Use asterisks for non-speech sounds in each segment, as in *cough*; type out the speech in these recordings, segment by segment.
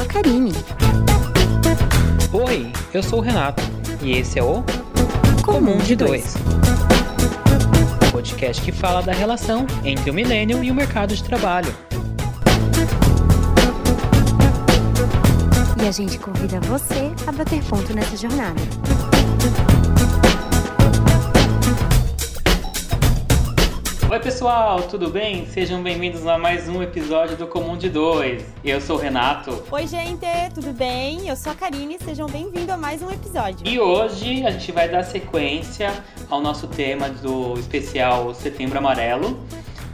sou a Karine. Oi, eu sou o Renato e esse é o Comum de Dois. Podcast que fala da relação entre o milênio e o mercado de trabalho. E a gente convida você a bater ponto nessa jornada. Oi pessoal, tudo bem? Sejam bem-vindos a mais um episódio do Comum de Dois. Eu sou o Renato. Oi gente, tudo bem? Eu sou a Karine, sejam bem-vindos a mais um episódio. E hoje a gente vai dar sequência ao nosso tema do especial Setembro Amarelo.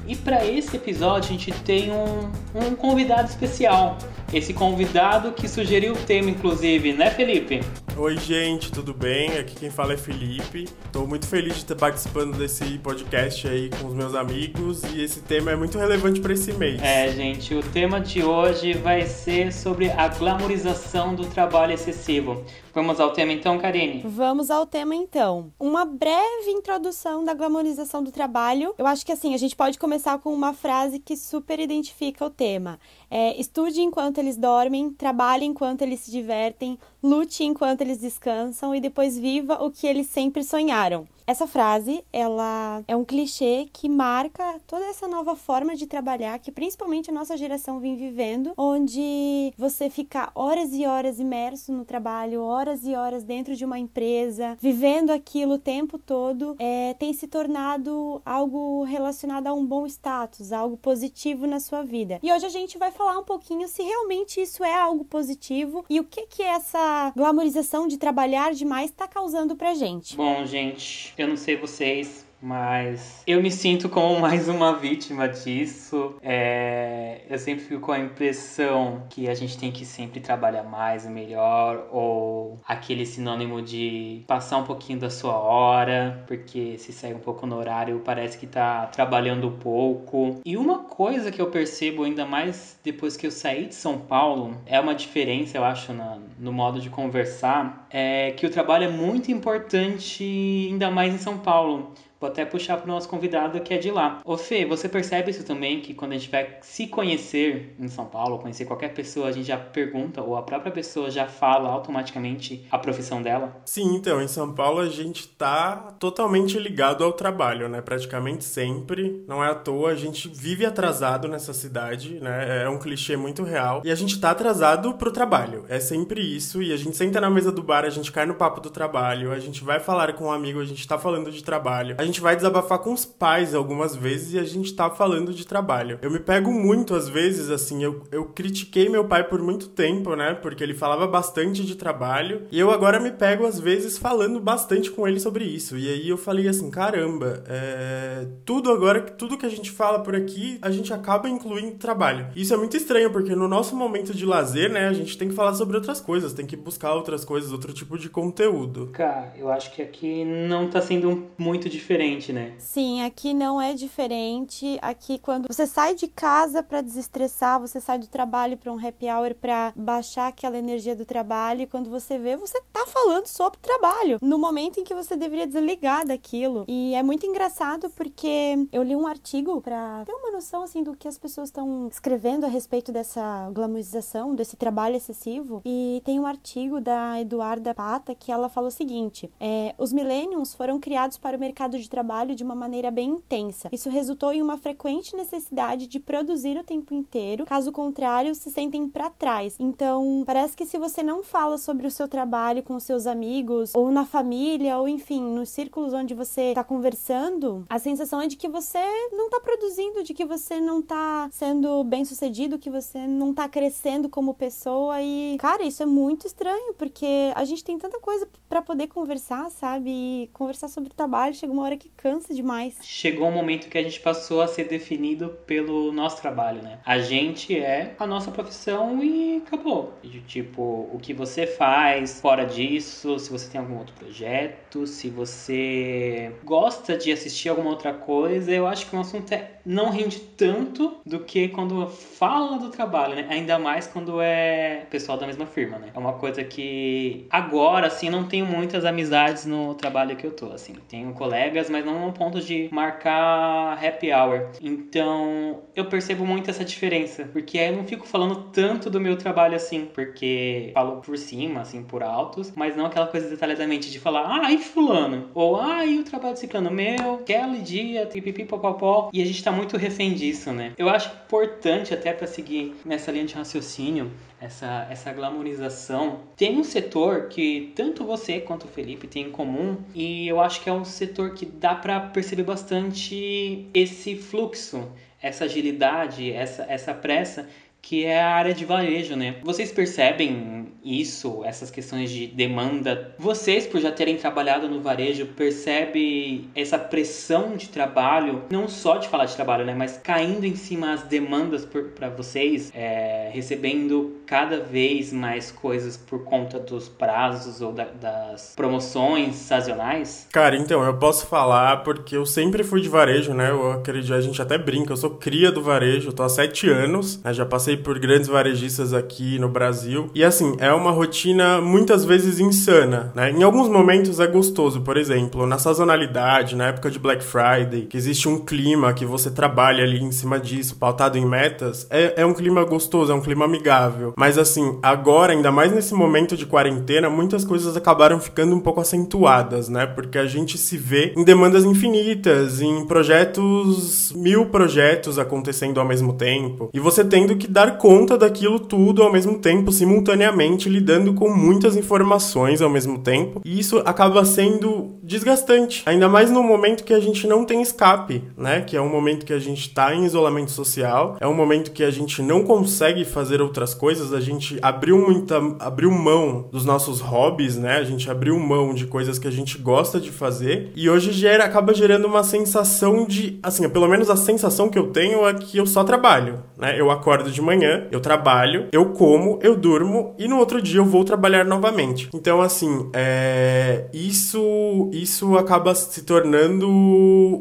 E para esse episódio a gente tem um, um convidado especial. Esse convidado que sugeriu o tema, inclusive, né, Felipe? Oi, gente, tudo bem? Aqui quem fala é Felipe. Estou muito feliz de estar participando desse podcast aí com os meus amigos e esse tema é muito relevante para esse mês. É, gente, o tema de hoje vai ser sobre a glamorização do trabalho excessivo. Vamos ao tema então, Karine? Vamos ao tema então. Uma breve introdução da glamorização do trabalho. Eu acho que assim, a gente pode começar com uma frase que super identifica o tema. É, estude enquanto eles dormem, trabalhe enquanto eles se divertem, lute enquanto eles descansam e depois viva o que eles sempre sonharam. Essa frase, ela é um clichê que marca toda essa nova forma de trabalhar que principalmente a nossa geração vem vivendo, onde você fica horas e horas imerso no trabalho, horas e horas dentro de uma empresa, vivendo aquilo o tempo todo, é, tem se tornado algo relacionado a um bom status, algo positivo na sua vida. E hoje a gente vai falar um pouquinho se realmente isso é algo positivo e o que que essa glamorização de trabalhar demais está causando pra gente. Bom, gente, eu não sei vocês, mas eu me sinto como *laughs* mais uma vítima disso. É, eu sempre fico com a impressão que a gente tem que sempre trabalhar mais e melhor, ou aquele sinônimo de passar um pouquinho da sua hora, porque se segue um pouco no horário parece que tá trabalhando pouco. E uma coisa que eu percebo ainda mais depois que eu saí de São Paulo é uma diferença, eu acho, na, no modo de conversar, é que o trabalho é muito importante, ainda mais em São Paulo. Vou até puxar para o nosso convidado que é de lá. Ô Fê, você percebe isso também, que quando a gente vai se conhecer em São Paulo, conhecer qualquer pessoa, a gente já pergunta, ou a própria pessoa já fala automaticamente a profissão dela? Sim, então, em São Paulo a gente tá totalmente ligado ao trabalho, né? Praticamente sempre. Não é à toa, a gente vive atrasado nessa cidade, né? É um clichê muito real. E a gente tá atrasado pro trabalho. É sempre isso. E a gente senta na mesa do bar, a gente cai no papo do trabalho, a gente vai falar com um amigo, a gente tá falando de trabalho. A gente vai desabafar com os pais algumas vezes e a gente tá falando de trabalho. Eu me pego muito às vezes, assim, eu, eu critiquei meu pai por muito tempo, né? Porque ele falava bastante de trabalho. E eu agora me pego às vezes falando bastante com ele sobre isso. E aí eu falei assim, caramba, é... tudo agora, tudo que a gente fala por aqui, a gente acaba incluindo trabalho. Isso é muito estranho, porque no nosso momento de lazer, né, a gente tem que falar sobre outras coisas, tem que buscar outras coisas, outro tipo de conteúdo. Cara, eu acho que aqui não tá sendo muito diferente, né? Sim, aqui não é diferente. Aqui, quando você sai de casa para desestressar, você sai do trabalho para um happy hour para baixar aquela energia do trabalho, e quando você vê, você tá falando sobre trabalho, no momento em que você deveria desligar daquilo. E é muito engraçado porque eu li um artigo para ter uma noção assim do que as pessoas estão escrevendo a respeito dessa glamorização, desse trabalho excessivo. E tem um artigo da Eduarda Pata que ela falou o seguinte: é, os millennials foram criados para o mercado de trabalho de uma maneira bem intensa. Isso resultou em uma frequente necessidade de produzir o tempo inteiro, caso contrário, se sentem para trás. Então, parece que se você não fala sobre o seu trabalho com seus amigos, ou na família, ou enfim, nos círculos onde você está conversando, a sensação é de que você não está produzindo, de que você não está sendo bem sucedido, que você não está crescendo como pessoa. E, cara, isso é muito estranho, porque a gente tem tanta coisa para poder conversar, sabe? E conversar sobre trabalho chega uma hora que cansa demais. Chegou um momento que a gente passou a ser definido pelo nosso trabalho, né? A gente é a nossa profissão e acabou. E, tipo, o que você faz fora disso, se você tem algum outro projeto, se você gosta de assistir alguma outra coisa, eu acho que o assunto é, não rende tanto do que quando fala do trabalho, né? Ainda mais quando é pessoal da mesma firma, né? É uma coisa que agora, assim, não tenho muitas amizades no trabalho que eu tô, assim. Tenho colegas mas não no ponto de marcar happy hour. Então, eu percebo muito essa diferença, porque aí eu não fico falando tanto do meu trabalho assim, porque falo por cima, assim, por altos, mas não aquela coisa detalhadamente de falar, ai, fulano, ou ai, o trabalho de ciclano meu, aquele dia, pipipi, popopó, e a gente tá muito refém disso, né? Eu acho importante, até para seguir nessa linha de raciocínio, essa, essa glamorização. Tem um setor que tanto você quanto o Felipe tem em comum, e eu acho que é um setor que dá para perceber bastante esse fluxo, essa agilidade, essa, essa pressa que é a área de varejo, né? Vocês percebem isso, essas questões de demanda? Vocês, por já terem trabalhado no varejo, percebe essa pressão de trabalho, não só de falar de trabalho, né? Mas caindo em cima as demandas para vocês, é, recebendo cada vez mais coisas por conta dos prazos ou da, das promoções sazonais? Cara, então, eu posso falar porque eu sempre fui de varejo, né? Eu acredito, a gente até brinca, eu sou cria do varejo, tô há sete anos, né? já passei por grandes varejistas aqui no Brasil. E assim, é uma rotina muitas vezes insana, né? Em alguns momentos é gostoso, por exemplo, na sazonalidade, na época de Black Friday, que existe um clima que você trabalha ali em cima disso, pautado em metas, é, é um clima gostoso, é um clima amigável. Mas assim, agora, ainda mais nesse momento de quarentena, muitas coisas acabaram ficando um pouco acentuadas, né? Porque a gente se vê em demandas infinitas, em projetos, mil projetos acontecendo ao mesmo tempo, e você tendo que dar dar conta daquilo tudo ao mesmo tempo, simultaneamente, lidando com muitas informações ao mesmo tempo. E isso acaba sendo desgastante, ainda mais no momento que a gente não tem escape, né? Que é um momento que a gente está em isolamento social, é um momento que a gente não consegue fazer outras coisas, a gente abriu muita abriu mão dos nossos hobbies, né? A gente abriu mão de coisas que a gente gosta de fazer e hoje gera acaba gerando uma sensação de, assim, pelo menos a sensação que eu tenho é que eu só trabalho, né? Eu acordo de manhã manhã, eu trabalho, eu como, eu durmo e no outro dia eu vou trabalhar novamente. Então, assim, é... isso, isso acaba se tornando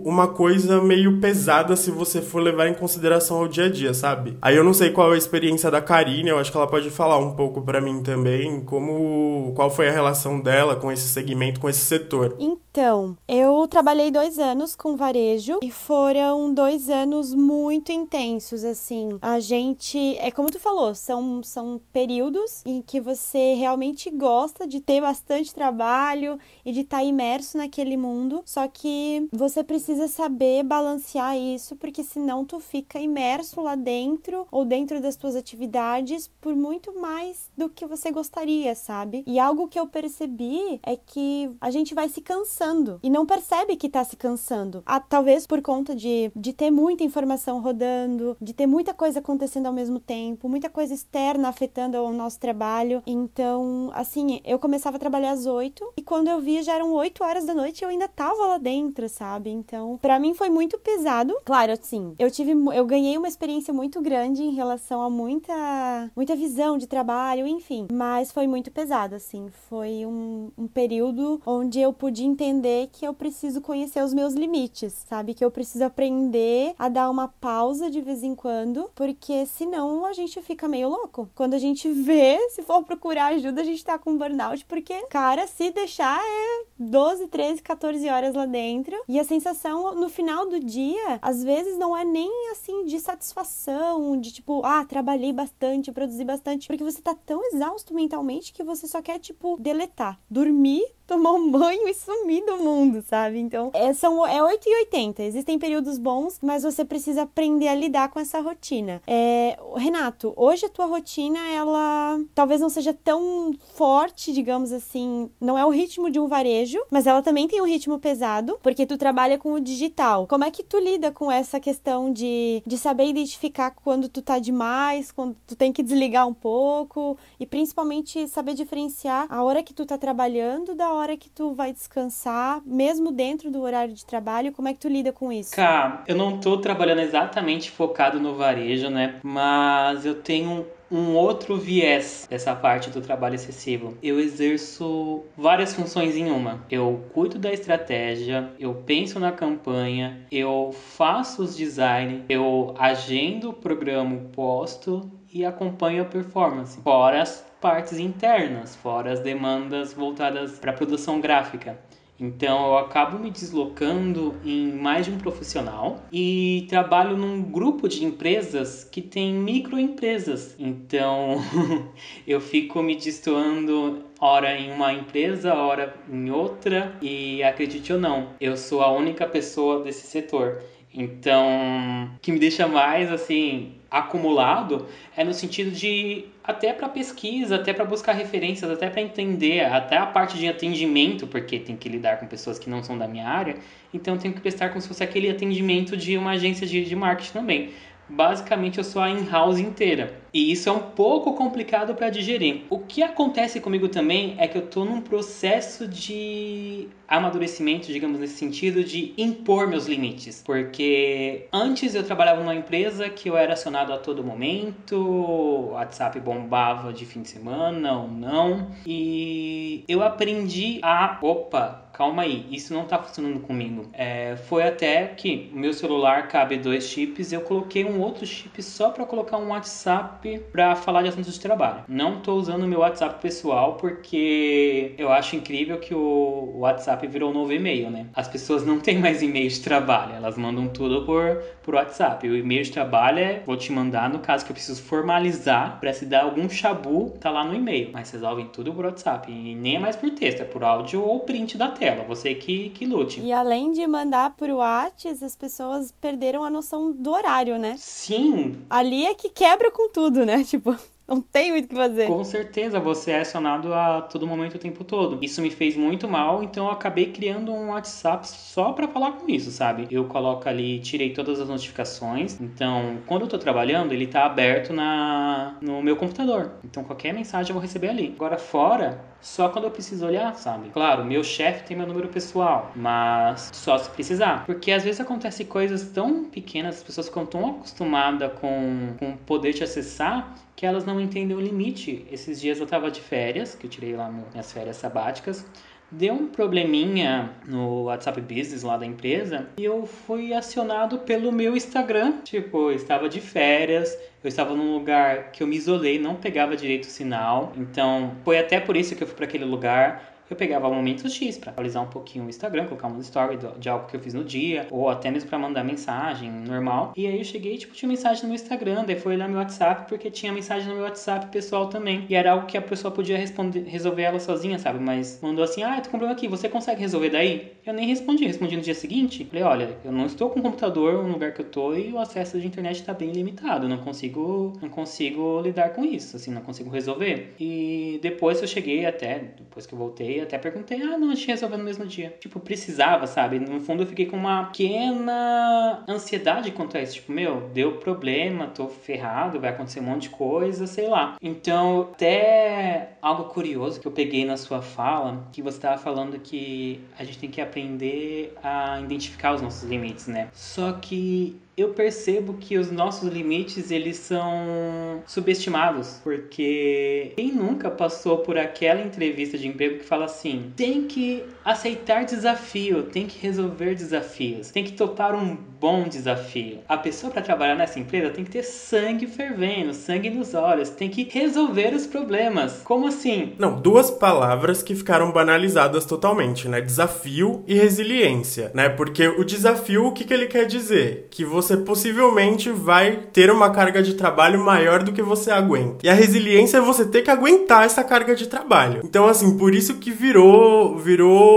uma coisa meio pesada se você for levar em consideração ao dia a dia, sabe? Aí eu não sei qual é a experiência da Karine, eu acho que ela pode falar um pouco para mim também, como qual foi a relação dela com esse segmento, com esse setor. Então, eu trabalhei dois anos com varejo e foram dois anos muito intensos, assim. A gente é como tu falou, são, são períodos em que você realmente gosta de ter bastante trabalho e de estar tá imerso naquele mundo, só que você precisa saber balancear isso, porque senão tu fica imerso lá dentro ou dentro das tuas atividades por muito mais do que você gostaria, sabe? E algo que eu percebi é que a gente vai se cansando e não percebe que tá se cansando. Ah, talvez por conta de, de ter muita informação rodando, de ter muita coisa acontecendo ao mesmo tempo, muita coisa externa afetando o nosso trabalho. Então, assim, eu começava a trabalhar às oito e quando eu via já eram oito horas da noite e eu ainda tava lá dentro, sabe? Então, para mim foi muito pesado. Claro, assim, eu tive, eu ganhei uma experiência muito grande em relação a muita, muita visão de trabalho, enfim, mas foi muito pesado, assim. Foi um, um período onde eu pude entender que eu preciso conhecer os meus limites, sabe? Que eu preciso aprender a dar uma pausa de vez em quando, porque senão a gente fica meio louco. Quando a gente vê, se for procurar ajuda, a gente tá com burnout, porque, cara, se deixar é 12, 13, 14 horas lá dentro. E a sensação no final do dia, às vezes não é nem assim de satisfação, de tipo, ah, trabalhei bastante, produzi bastante, porque você tá tão exausto mentalmente que você só quer, tipo, deletar, dormir tomar um banho e sumir do mundo, sabe? Então, é, são, é 8 e 80. Existem períodos bons, mas você precisa aprender a lidar com essa rotina. É, Renato, hoje a tua rotina, ela talvez não seja tão forte, digamos assim, não é o ritmo de um varejo, mas ela também tem um ritmo pesado, porque tu trabalha com o digital. Como é que tu lida com essa questão de, de saber identificar quando tu tá demais, quando tu tem que desligar um pouco, e principalmente saber diferenciar a hora que tu tá trabalhando da hora que tu vai descansar, mesmo dentro do horário de trabalho? Como é que tu lida com isso? Cara, eu não tô trabalhando exatamente focado no varejo, né? Mas eu tenho um outro viés dessa parte do trabalho excessivo. Eu exerço várias funções em uma. Eu cuido da estratégia, eu penso na campanha, eu faço os design, eu agendo o programa, posto e acompanho a performance. Fora partes internas, fora as demandas voltadas para a produção gráfica. Então eu acabo me deslocando em mais de um profissional e trabalho num grupo de empresas que tem microempresas. Então *laughs* eu fico me destoando hora em uma empresa, hora em outra e acredite ou não, eu sou a única pessoa desse setor. Então, o que me deixa mais assim acumulado é no sentido de até para pesquisa, até para buscar referências, até para entender, até a parte de atendimento, porque tem que lidar com pessoas que não são da minha área, então tenho que prestar como se fosse aquele atendimento de uma agência de, de marketing também. Basicamente eu sou a in-house inteira. E isso é um pouco complicado para digerir. O que acontece comigo também é que eu estou num processo de amadurecimento, digamos nesse sentido, de impor meus limites. Porque antes eu trabalhava numa empresa que eu era acionado a todo momento, o WhatsApp bombava de fim de semana ou não. E eu aprendi a, opa, calma aí, isso não está funcionando comigo. É, foi até que o meu celular cabe dois chips, eu coloquei um outro chip só para colocar um WhatsApp para falar de assuntos de trabalho. Não estou usando o meu WhatsApp pessoal porque eu acho incrível que o WhatsApp virou um novo e-mail, né? As pessoas não têm mais e-mail de trabalho, elas mandam tudo por, por WhatsApp. O e-mail de trabalho é, vou te mandar no caso que eu preciso formalizar para se dar algum chabu, tá lá no e-mail. Mas resolvem tudo por WhatsApp. E nem é mais por texto, é por áudio ou print da tela. Você que, que lute. E além de mandar por WhatsApp, as pessoas perderam a noção do horário, né? Sim. Ali é que quebra com tudo tudo, né? *laughs* Tipo, não tem muito o que fazer. Com certeza, você é acionado a todo momento o tempo todo. Isso me fez muito mal, então eu acabei criando um WhatsApp só para falar com isso, sabe? Eu coloco ali, tirei todas as notificações. Então, quando eu tô trabalhando, ele tá aberto na no meu computador. Então, qualquer mensagem eu vou receber ali. Agora fora, só quando eu preciso olhar, sabe? Claro, meu chefe tem meu número pessoal, mas só se precisar. Porque às vezes acontece coisas tão pequenas, as pessoas ficam tão acostumadas com, com poder te acessar que elas não entendem o limite. Esses dias eu tava de férias, que eu tirei lá minhas férias sabáticas, deu um probleminha no WhatsApp Business lá da empresa e eu fui acionado pelo meu Instagram. Tipo, eu estava de férias, eu estava num lugar que eu me isolei, não pegava direito o sinal. Então, foi até por isso que eu fui para aquele lugar eu pegava momentos X para atualizar um pouquinho o Instagram, colocar uma story de algo que eu fiz no dia, ou até mesmo para mandar mensagem normal. E aí eu cheguei, tipo, tinha mensagem no meu Instagram, daí foi olhar meu WhatsApp, porque tinha mensagem no meu WhatsApp pessoal também. E era algo que a pessoa podia responder, resolver ela sozinha, sabe? Mas mandou assim: ah, tô com problema aqui, você consegue resolver daí? Eu nem respondi, respondi no dia seguinte. Falei: olha, eu não estou com o computador no lugar que eu tô e o acesso de internet está bem limitado, não consigo, não consigo lidar com isso, assim, não consigo resolver. E depois eu cheguei até, depois que eu voltei, até perguntei, ah, não, a gente resolveu no mesmo dia. Tipo, precisava, sabe? No fundo eu fiquei com uma pequena ansiedade quanto a isso. Tipo, meu, deu problema, tô ferrado, vai acontecer um monte de coisa, sei lá. Então, até algo curioso que eu peguei na sua fala, que você tava falando que a gente tem que aprender a identificar os nossos limites, né? Só que eu percebo que os nossos limites eles são subestimados, porque quem nunca passou por aquela entrevista de emprego que fala assim: tem que aceitar desafio, tem que resolver desafios, tem que topar um bom desafio. A pessoa para trabalhar nessa empresa tem que ter sangue fervendo, sangue nos olhos, tem que resolver os problemas. Como assim? Não, duas palavras que ficaram banalizadas totalmente, né? Desafio e resiliência, né? Porque o desafio, o que, que ele quer dizer? Que você possivelmente vai ter uma carga de trabalho maior do que você aguenta. E a resiliência é você ter que aguentar essa carga de trabalho. Então, assim, por isso que virou, virou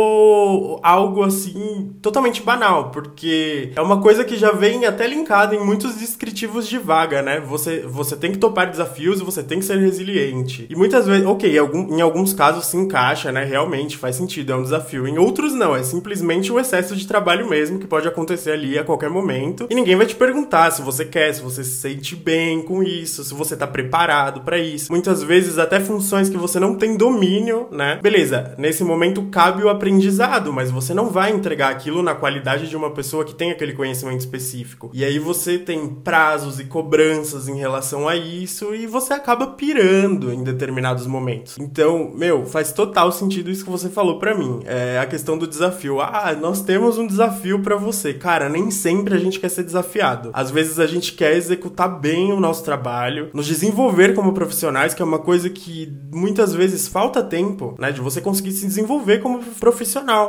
algo assim totalmente banal, porque é uma coisa que já vem até linkada em muitos descritivos de vaga, né? Você, você tem que topar desafios e você tem que ser resiliente. E muitas vezes, ok, em, algum, em alguns casos se encaixa, né? Realmente faz sentido, é um desafio. Em outros, não, é simplesmente o excesso de trabalho mesmo que pode acontecer ali a qualquer momento e ninguém vai te perguntar se você quer, se você se sente bem com isso, se você tá preparado para isso. Muitas vezes até funções que você não tem domínio, né? Beleza, nesse momento cabe o aprendizado, mas você não vai entregar aquilo na qualidade de uma pessoa que tem aquele conhecimento específico. E aí você tem prazos e cobranças em relação a isso e você acaba pirando em determinados momentos. Então, meu, faz total sentido isso que você falou para mim. É a questão do desafio. Ah, nós temos um desafio para você. Cara, nem sempre a gente quer ser desafiado. Às vezes a gente quer executar bem o nosso trabalho, nos desenvolver como profissionais, que é uma coisa que muitas vezes falta tempo, né? De você conseguir se desenvolver como profissional,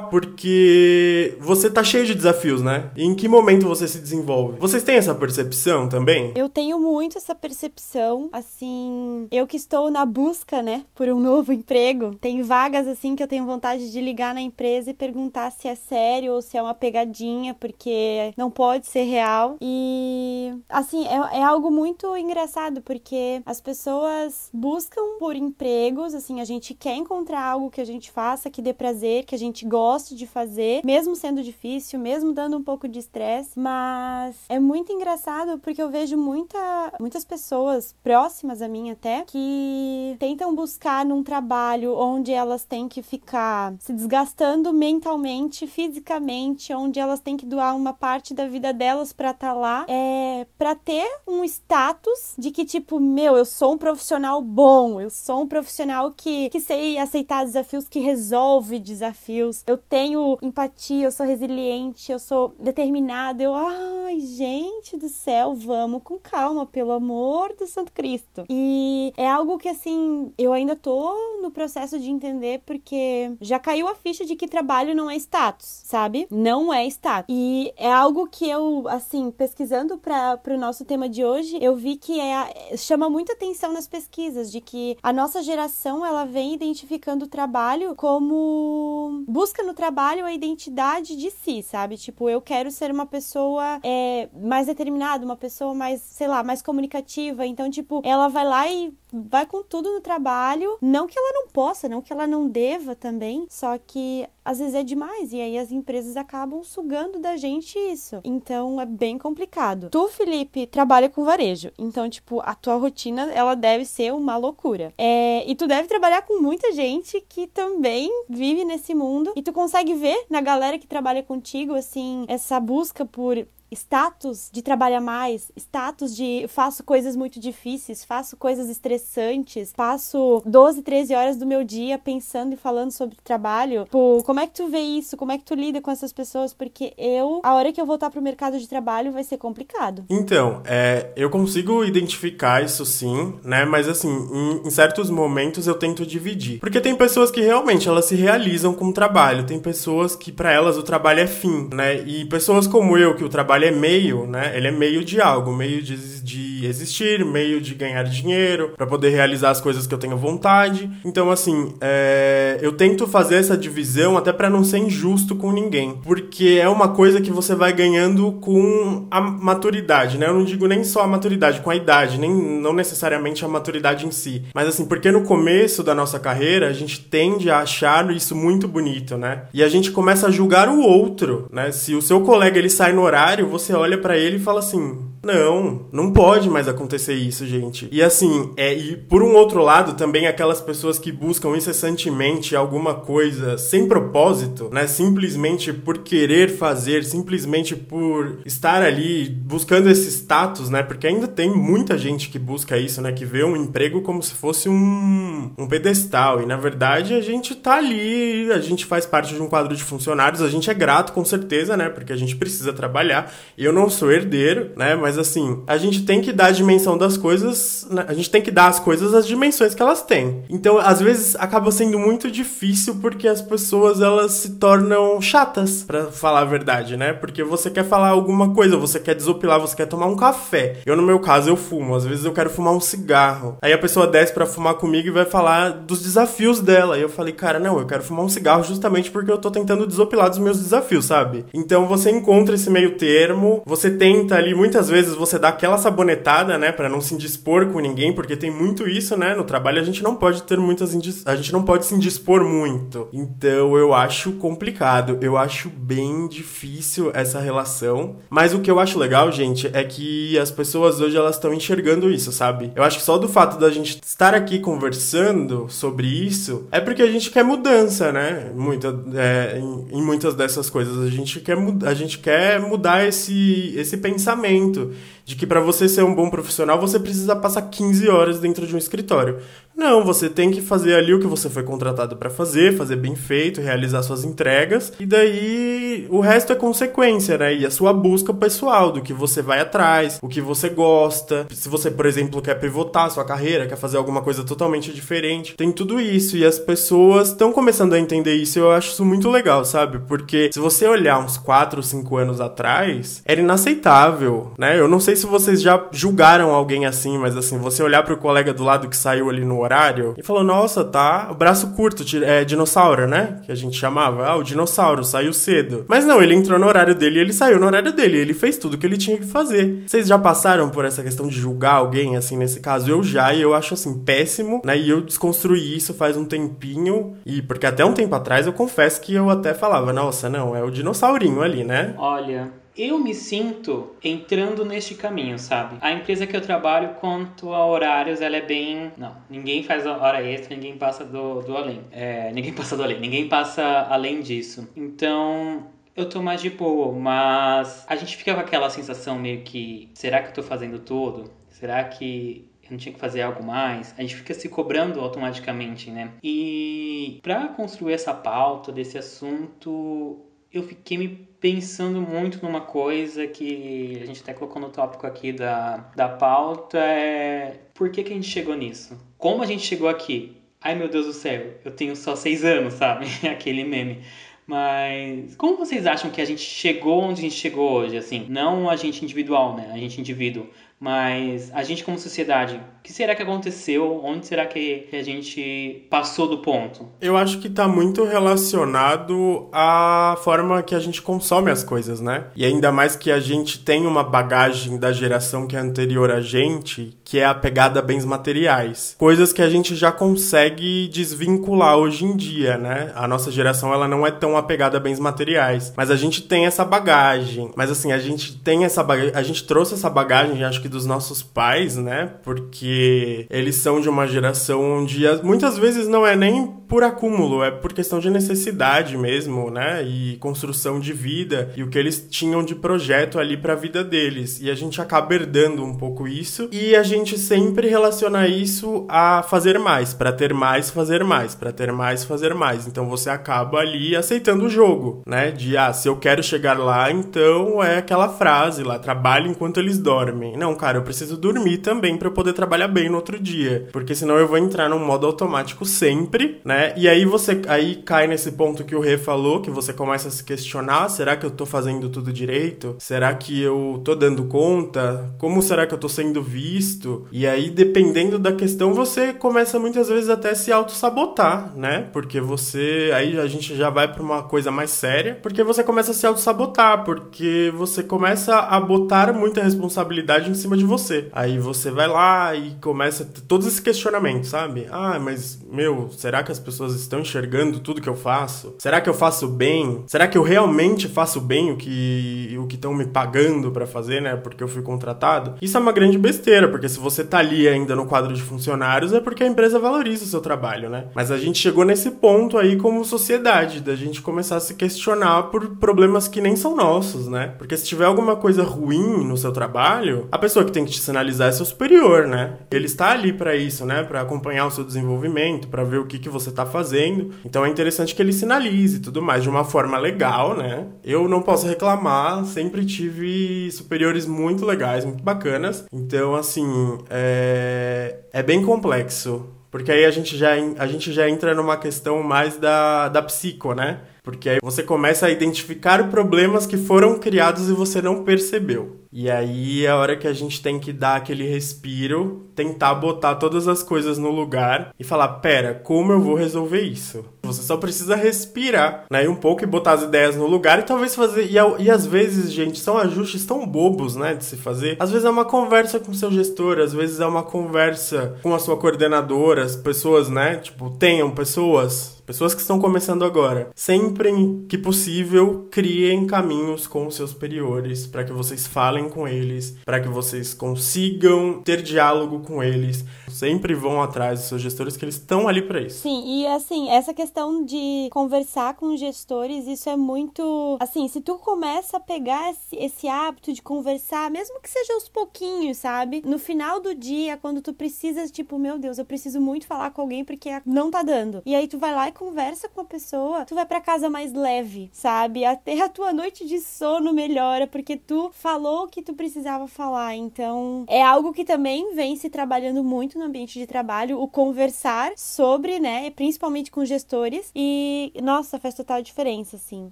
porque você tá cheio de desafios, né? E em que momento você se desenvolve? Vocês têm essa percepção também? Eu tenho muito essa percepção, assim, eu que estou na busca, né, por um novo emprego, tem vagas assim que eu tenho vontade de ligar na empresa e perguntar se é sério ou se é uma pegadinha, porque não pode ser real. E assim, é, é algo muito engraçado, porque as pessoas buscam por empregos, assim, a gente quer encontrar algo que a gente faça, que dê prazer, que a gente goste de fazer, mesmo sendo difícil, mesmo dando um pouco de estresse, mas é muito engraçado porque eu vejo muita, muitas pessoas próximas a mim até que tentam buscar num trabalho onde elas têm que ficar se desgastando mentalmente, fisicamente, onde elas têm que doar uma parte da vida delas para estar tá lá, é para ter um status de que tipo, meu, eu sou um profissional bom, eu sou um profissional que que sei aceitar desafios, que resolve desafios. Eu tenho empatia, eu sou resiliente, eu sou determinada. Eu, ai, gente do céu, vamos com calma, pelo amor do Santo Cristo. E é algo que assim, eu ainda tô no processo de entender porque já caiu a ficha de que trabalho não é status, sabe? Não é status. E é algo que eu, assim, pesquisando para o nosso tema de hoje, eu vi que é chama muita atenção nas pesquisas de que a nossa geração ela vem identificando o trabalho como busca no trabalho a identidade de si, sabe? Tipo, eu quero ser uma pessoa é, mais determinada, uma pessoa mais, sei lá, mais comunicativa. Então, tipo, ela vai lá e vai com tudo no trabalho. Não que ela não possa, não que ela não deva também, só que às vezes é demais e aí as empresas acabam sugando da gente isso. Então é bem complicado. Tu, Felipe, trabalha com varejo, então tipo a tua rotina ela deve ser uma loucura. É, e tu deve trabalhar com muita gente que também vive nesse mundo e tu consegue ver na galera que trabalha contigo assim essa busca por status de trabalhar mais, status de faço coisas muito difíceis, faço coisas estressantes, passo 12, 13 horas do meu dia pensando e falando sobre trabalho. Pô, como é que tu vê isso? Como é que tu lida com essas pessoas? Porque eu, a hora que eu voltar pro mercado de trabalho vai ser complicado. Então, é, eu consigo identificar isso sim, né? Mas assim, em, em certos momentos eu tento dividir. Porque tem pessoas que realmente elas se realizam com o trabalho, tem pessoas que para elas o trabalho é fim, né? E pessoas como eu que o trabalho trabalho é meio, né? Ele é meio de algo, meio de, de existir, meio de ganhar dinheiro, para poder realizar as coisas que eu tenho vontade. Então, assim, é... eu tento fazer essa divisão até para não ser injusto com ninguém, porque é uma coisa que você vai ganhando com a maturidade, né? Eu não digo nem só a maturidade, com a idade, nem não necessariamente a maturidade em si, mas assim, porque no começo da nossa carreira a gente tende a achar isso muito bonito, né? E a gente começa a julgar o outro, né? Se o seu colega ele sai no horário, você olha para ele e fala assim: não, não pode mais acontecer isso, gente. E assim, é, e por um outro lado, também aquelas pessoas que buscam incessantemente alguma coisa sem propósito, né? Simplesmente por querer fazer, simplesmente por estar ali buscando esse status, né? Porque ainda tem muita gente que busca isso, né? Que vê um emprego como se fosse um, um pedestal. E na verdade a gente tá ali, a gente faz parte de um quadro de funcionários, a gente é grato com certeza, né? Porque a gente precisa trabalhar. Eu não sou herdeiro, né? Mas assim, a gente tem que dar a dimensão das coisas, né? a gente tem que dar às coisas as dimensões que elas têm. Então, às vezes, acaba sendo muito difícil porque as pessoas elas se tornam chatas, para falar a verdade, né? Porque você quer falar alguma coisa, você quer desopilar, você quer tomar um café. Eu, no meu caso, eu fumo. Às vezes eu quero fumar um cigarro. Aí a pessoa desce para fumar comigo e vai falar dos desafios dela. E eu falei, cara, não, eu quero fumar um cigarro justamente porque eu tô tentando desopilar dos meus desafios, sabe? Então você encontra esse meio termo, você tenta ali muitas vezes você dá aquela sabonetada, né, para não se indispor com ninguém, porque tem muito isso, né? No trabalho a gente não pode ter muitas indis... a gente não pode se indispor muito. Então eu acho complicado, eu acho bem difícil essa relação, mas o que eu acho legal, gente, é que as pessoas hoje elas estão enxergando isso, sabe? Eu acho que só do fato da gente estar aqui conversando sobre isso é porque a gente quer mudança, né? Muita, é, em, em muitas dessas coisas a gente quer a gente quer mudar esse esse pensamento de que para você ser um bom profissional você precisa passar 15 horas dentro de um escritório. Não, você tem que fazer ali o que você foi contratado para fazer, fazer bem feito, realizar suas entregas, e daí o resto é consequência, né? E a sua busca pessoal do que você vai atrás, o que você gosta. Se você, por exemplo, quer pivotar sua carreira, quer fazer alguma coisa totalmente diferente, tem tudo isso e as pessoas estão começando a entender isso. E eu acho isso muito legal, sabe? Porque se você olhar uns 4 ou 5 anos atrás, era inaceitável, né? Eu não sei se vocês já julgaram alguém assim, mas assim, você olhar pro colega do lado que saiu ali no horário e falou: "Nossa, tá, o braço curto, é dinossauro, né? Que a gente chamava. Ah, o dinossauro saiu cedo". Mas não, ele entrou no horário dele e ele saiu no horário dele, ele fez tudo que ele tinha que fazer. Vocês já passaram por essa questão de julgar alguém assim nesse caso? Eu já e eu acho assim péssimo, né? E eu desconstruí isso faz um tempinho e porque até um tempo atrás eu confesso que eu até falava: "Nossa, não, é o dinossaurinho ali, né?" Olha, eu me sinto entrando neste caminho, sabe? A empresa que eu trabalho, quanto a horários, ela é bem. Não, ninguém faz hora extra, ninguém passa do, do além. É, ninguém *laughs* passa do além, ninguém passa além disso. Então, eu tô mais de boa, mas a gente fica com aquela sensação meio que: será que eu tô fazendo tudo? Será que eu não tinha que fazer algo mais? A gente fica se cobrando automaticamente, né? E para construir essa pauta desse assunto, eu fiquei me pensando muito numa coisa que a gente até colocou no tópico aqui da, da pauta, é por que, que a gente chegou nisso? Como a gente chegou aqui? Ai meu Deus do céu, eu tenho só seis anos, sabe? *laughs* Aquele meme. Mas como vocês acham que a gente chegou onde a gente chegou hoje, assim? Não a gente individual, né? A gente indivíduo. Mas a gente como sociedade, o que será que aconteceu? Onde será que a gente passou do ponto? Eu acho que está muito relacionado à forma que a gente consome as coisas, né? E ainda mais que a gente tem uma bagagem da geração que é anterior a gente, que é apegada a bens materiais. Coisas que a gente já consegue desvincular hoje em dia, né? A nossa geração ela não é tão apegada a bens materiais, mas a gente tem essa bagagem. Mas assim, a gente tem essa bagagem, a gente trouxe essa bagagem, acho que dos nossos pais, né? Porque eles são de uma geração onde muitas vezes não é nem por acúmulo, é por questão de necessidade mesmo, né? E construção de vida e o que eles tinham de projeto ali para a vida deles. E a gente acaba herdando um pouco isso e a gente sempre relaciona isso a fazer mais, para ter mais, fazer mais, para ter mais, fazer mais. Então você acaba ali aceitando o jogo, né? De ah, se eu quero chegar lá, então é aquela frase lá, trabalho enquanto eles dormem. Não, cara, eu preciso dormir também para eu poder trabalhar bem no outro dia, porque senão eu vou entrar num modo automático sempre, né? E aí você aí cai nesse ponto que o Rê falou, que você começa a se questionar, será que eu tô fazendo tudo direito? Será que eu tô dando conta? Como será que eu tô sendo visto? E aí dependendo da questão, você começa muitas vezes até se auto-sabotar, né? Porque você aí a gente já vai para uma coisa mais séria, porque você começa a se auto-sabotar, porque você começa a botar muita responsabilidade em cima cima de você. Aí você vai lá e começa todos esses questionamentos, sabe? Ah, mas meu, será que as pessoas estão enxergando tudo que eu faço? Será que eu faço bem? Será que eu realmente faço bem o que o que estão me pagando para fazer, né? Porque eu fui contratado? Isso é uma grande besteira, porque se você tá ali ainda no quadro de funcionários é porque a empresa valoriza o seu trabalho, né? Mas a gente chegou nesse ponto aí como sociedade, da gente começar a se questionar por problemas que nem são nossos, né? Porque se tiver alguma coisa ruim no seu trabalho, a pessoa pessoa que tem que te sinalizar é seu superior, né? Ele está ali para isso, né? Para acompanhar o seu desenvolvimento, para ver o que, que você está fazendo. Então é interessante que ele sinalize e tudo mais de uma forma legal, né? Eu não posso reclamar, sempre tive superiores muito legais, muito bacanas. Então, assim, é, é bem complexo. Porque aí a gente já, a gente já entra numa questão mais da, da psico, né? Porque aí você começa a identificar problemas que foram criados e você não percebeu. E aí é a hora que a gente tem que dar aquele respiro, tentar botar todas as coisas no lugar e falar: pera, como eu vou resolver isso? Você só precisa respirar, né? Um pouco e botar as ideias no lugar e talvez fazer. E, e às vezes, gente, são ajustes tão bobos, né? De se fazer. Às vezes é uma conversa com seu gestor, às vezes é uma conversa com a sua coordenadora, as pessoas, né? Tipo, tenham pessoas pessoas que estão começando agora, sempre que possível, criem caminhos com os seus superiores para que vocês falem falem com eles, para que vocês consigam ter diálogo com eles. Sempre vão atrás dos seus gestores que eles estão ali para isso. Sim, e assim, essa questão de conversar com gestores, isso é muito, assim, se tu começa a pegar esse, esse hábito de conversar, mesmo que seja aos pouquinhos, sabe? No final do dia, quando tu precisas, tipo, meu Deus, eu preciso muito falar com alguém porque não tá dando. E aí tu vai lá e conversa com a pessoa, tu vai para casa mais leve, sabe? Até a tua noite de sono melhora porque tu falou que tu precisava falar. Então, é algo que também vem se trabalhando muito no ambiente de trabalho, o conversar sobre, né, principalmente com gestores e nossa, faz total diferença, assim.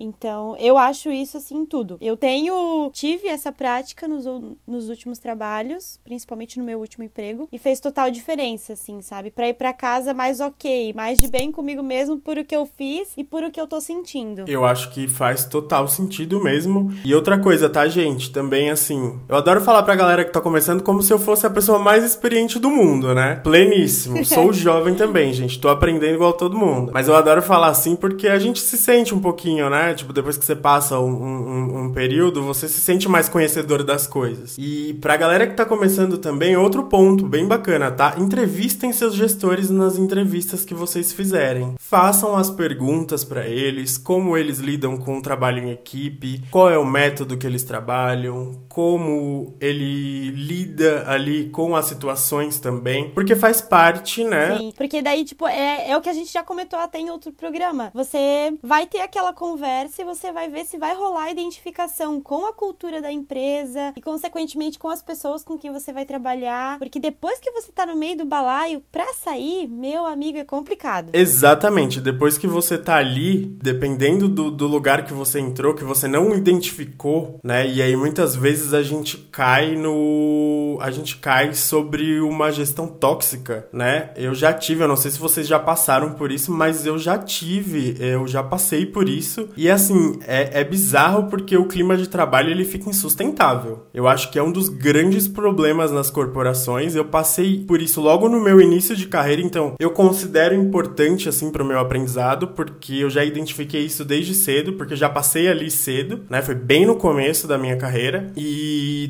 Então, eu acho isso assim tudo. Eu tenho tive essa prática nos, nos últimos trabalhos, principalmente no meu último emprego, e fez total diferença, assim, sabe? Para ir para casa mais OK, mais de bem comigo mesmo por o que eu fiz e por o que eu tô sentindo. Eu acho que faz total sentido mesmo. E outra coisa, tá, gente? Também assim, eu adoro falar pra galera que tá começando como se eu fosse a pessoa mais experiente do mundo, né? Pleníssimo. *laughs* Sou jovem também, gente. Tô aprendendo igual todo mundo. Mas eu adoro falar assim porque a gente se sente um pouquinho, né? Tipo, depois que você passa um, um, um período, você se sente mais conhecedor das coisas. E pra galera que tá começando também, outro ponto bem bacana, tá? Entrevistem seus gestores nas entrevistas que vocês fizerem. Façam as perguntas para eles, como eles lidam com o trabalho em equipe, qual é o método que eles trabalham, como ele lida ali com as situações também, porque faz parte, né? Sim, porque daí, tipo, é, é o que a gente já comentou até em outro programa. Você vai ter aquela conversa e você vai ver se vai rolar a identificação com a cultura da empresa e, consequentemente, com as pessoas com quem você vai trabalhar, porque depois que você tá no meio do balaio, pra sair, meu amigo, é complicado. Exatamente, depois que você tá ali, dependendo do, do lugar que você entrou, que você não identificou, né? E aí muitas vezes a gente cai no. A gente cai sobre uma gestão tóxica, né? Eu já tive, eu não sei se vocês já passaram por isso, mas eu já tive, eu já passei por isso. E assim, é, é bizarro porque o clima de trabalho ele fica insustentável. Eu acho que é um dos grandes problemas nas corporações. Eu passei por isso logo no meu início de carreira, então eu considero importante assim para o meu aprendizado, porque eu já identifiquei isso desde cedo, porque eu já passei ali cedo, né? Foi bem no começo da minha carreira. E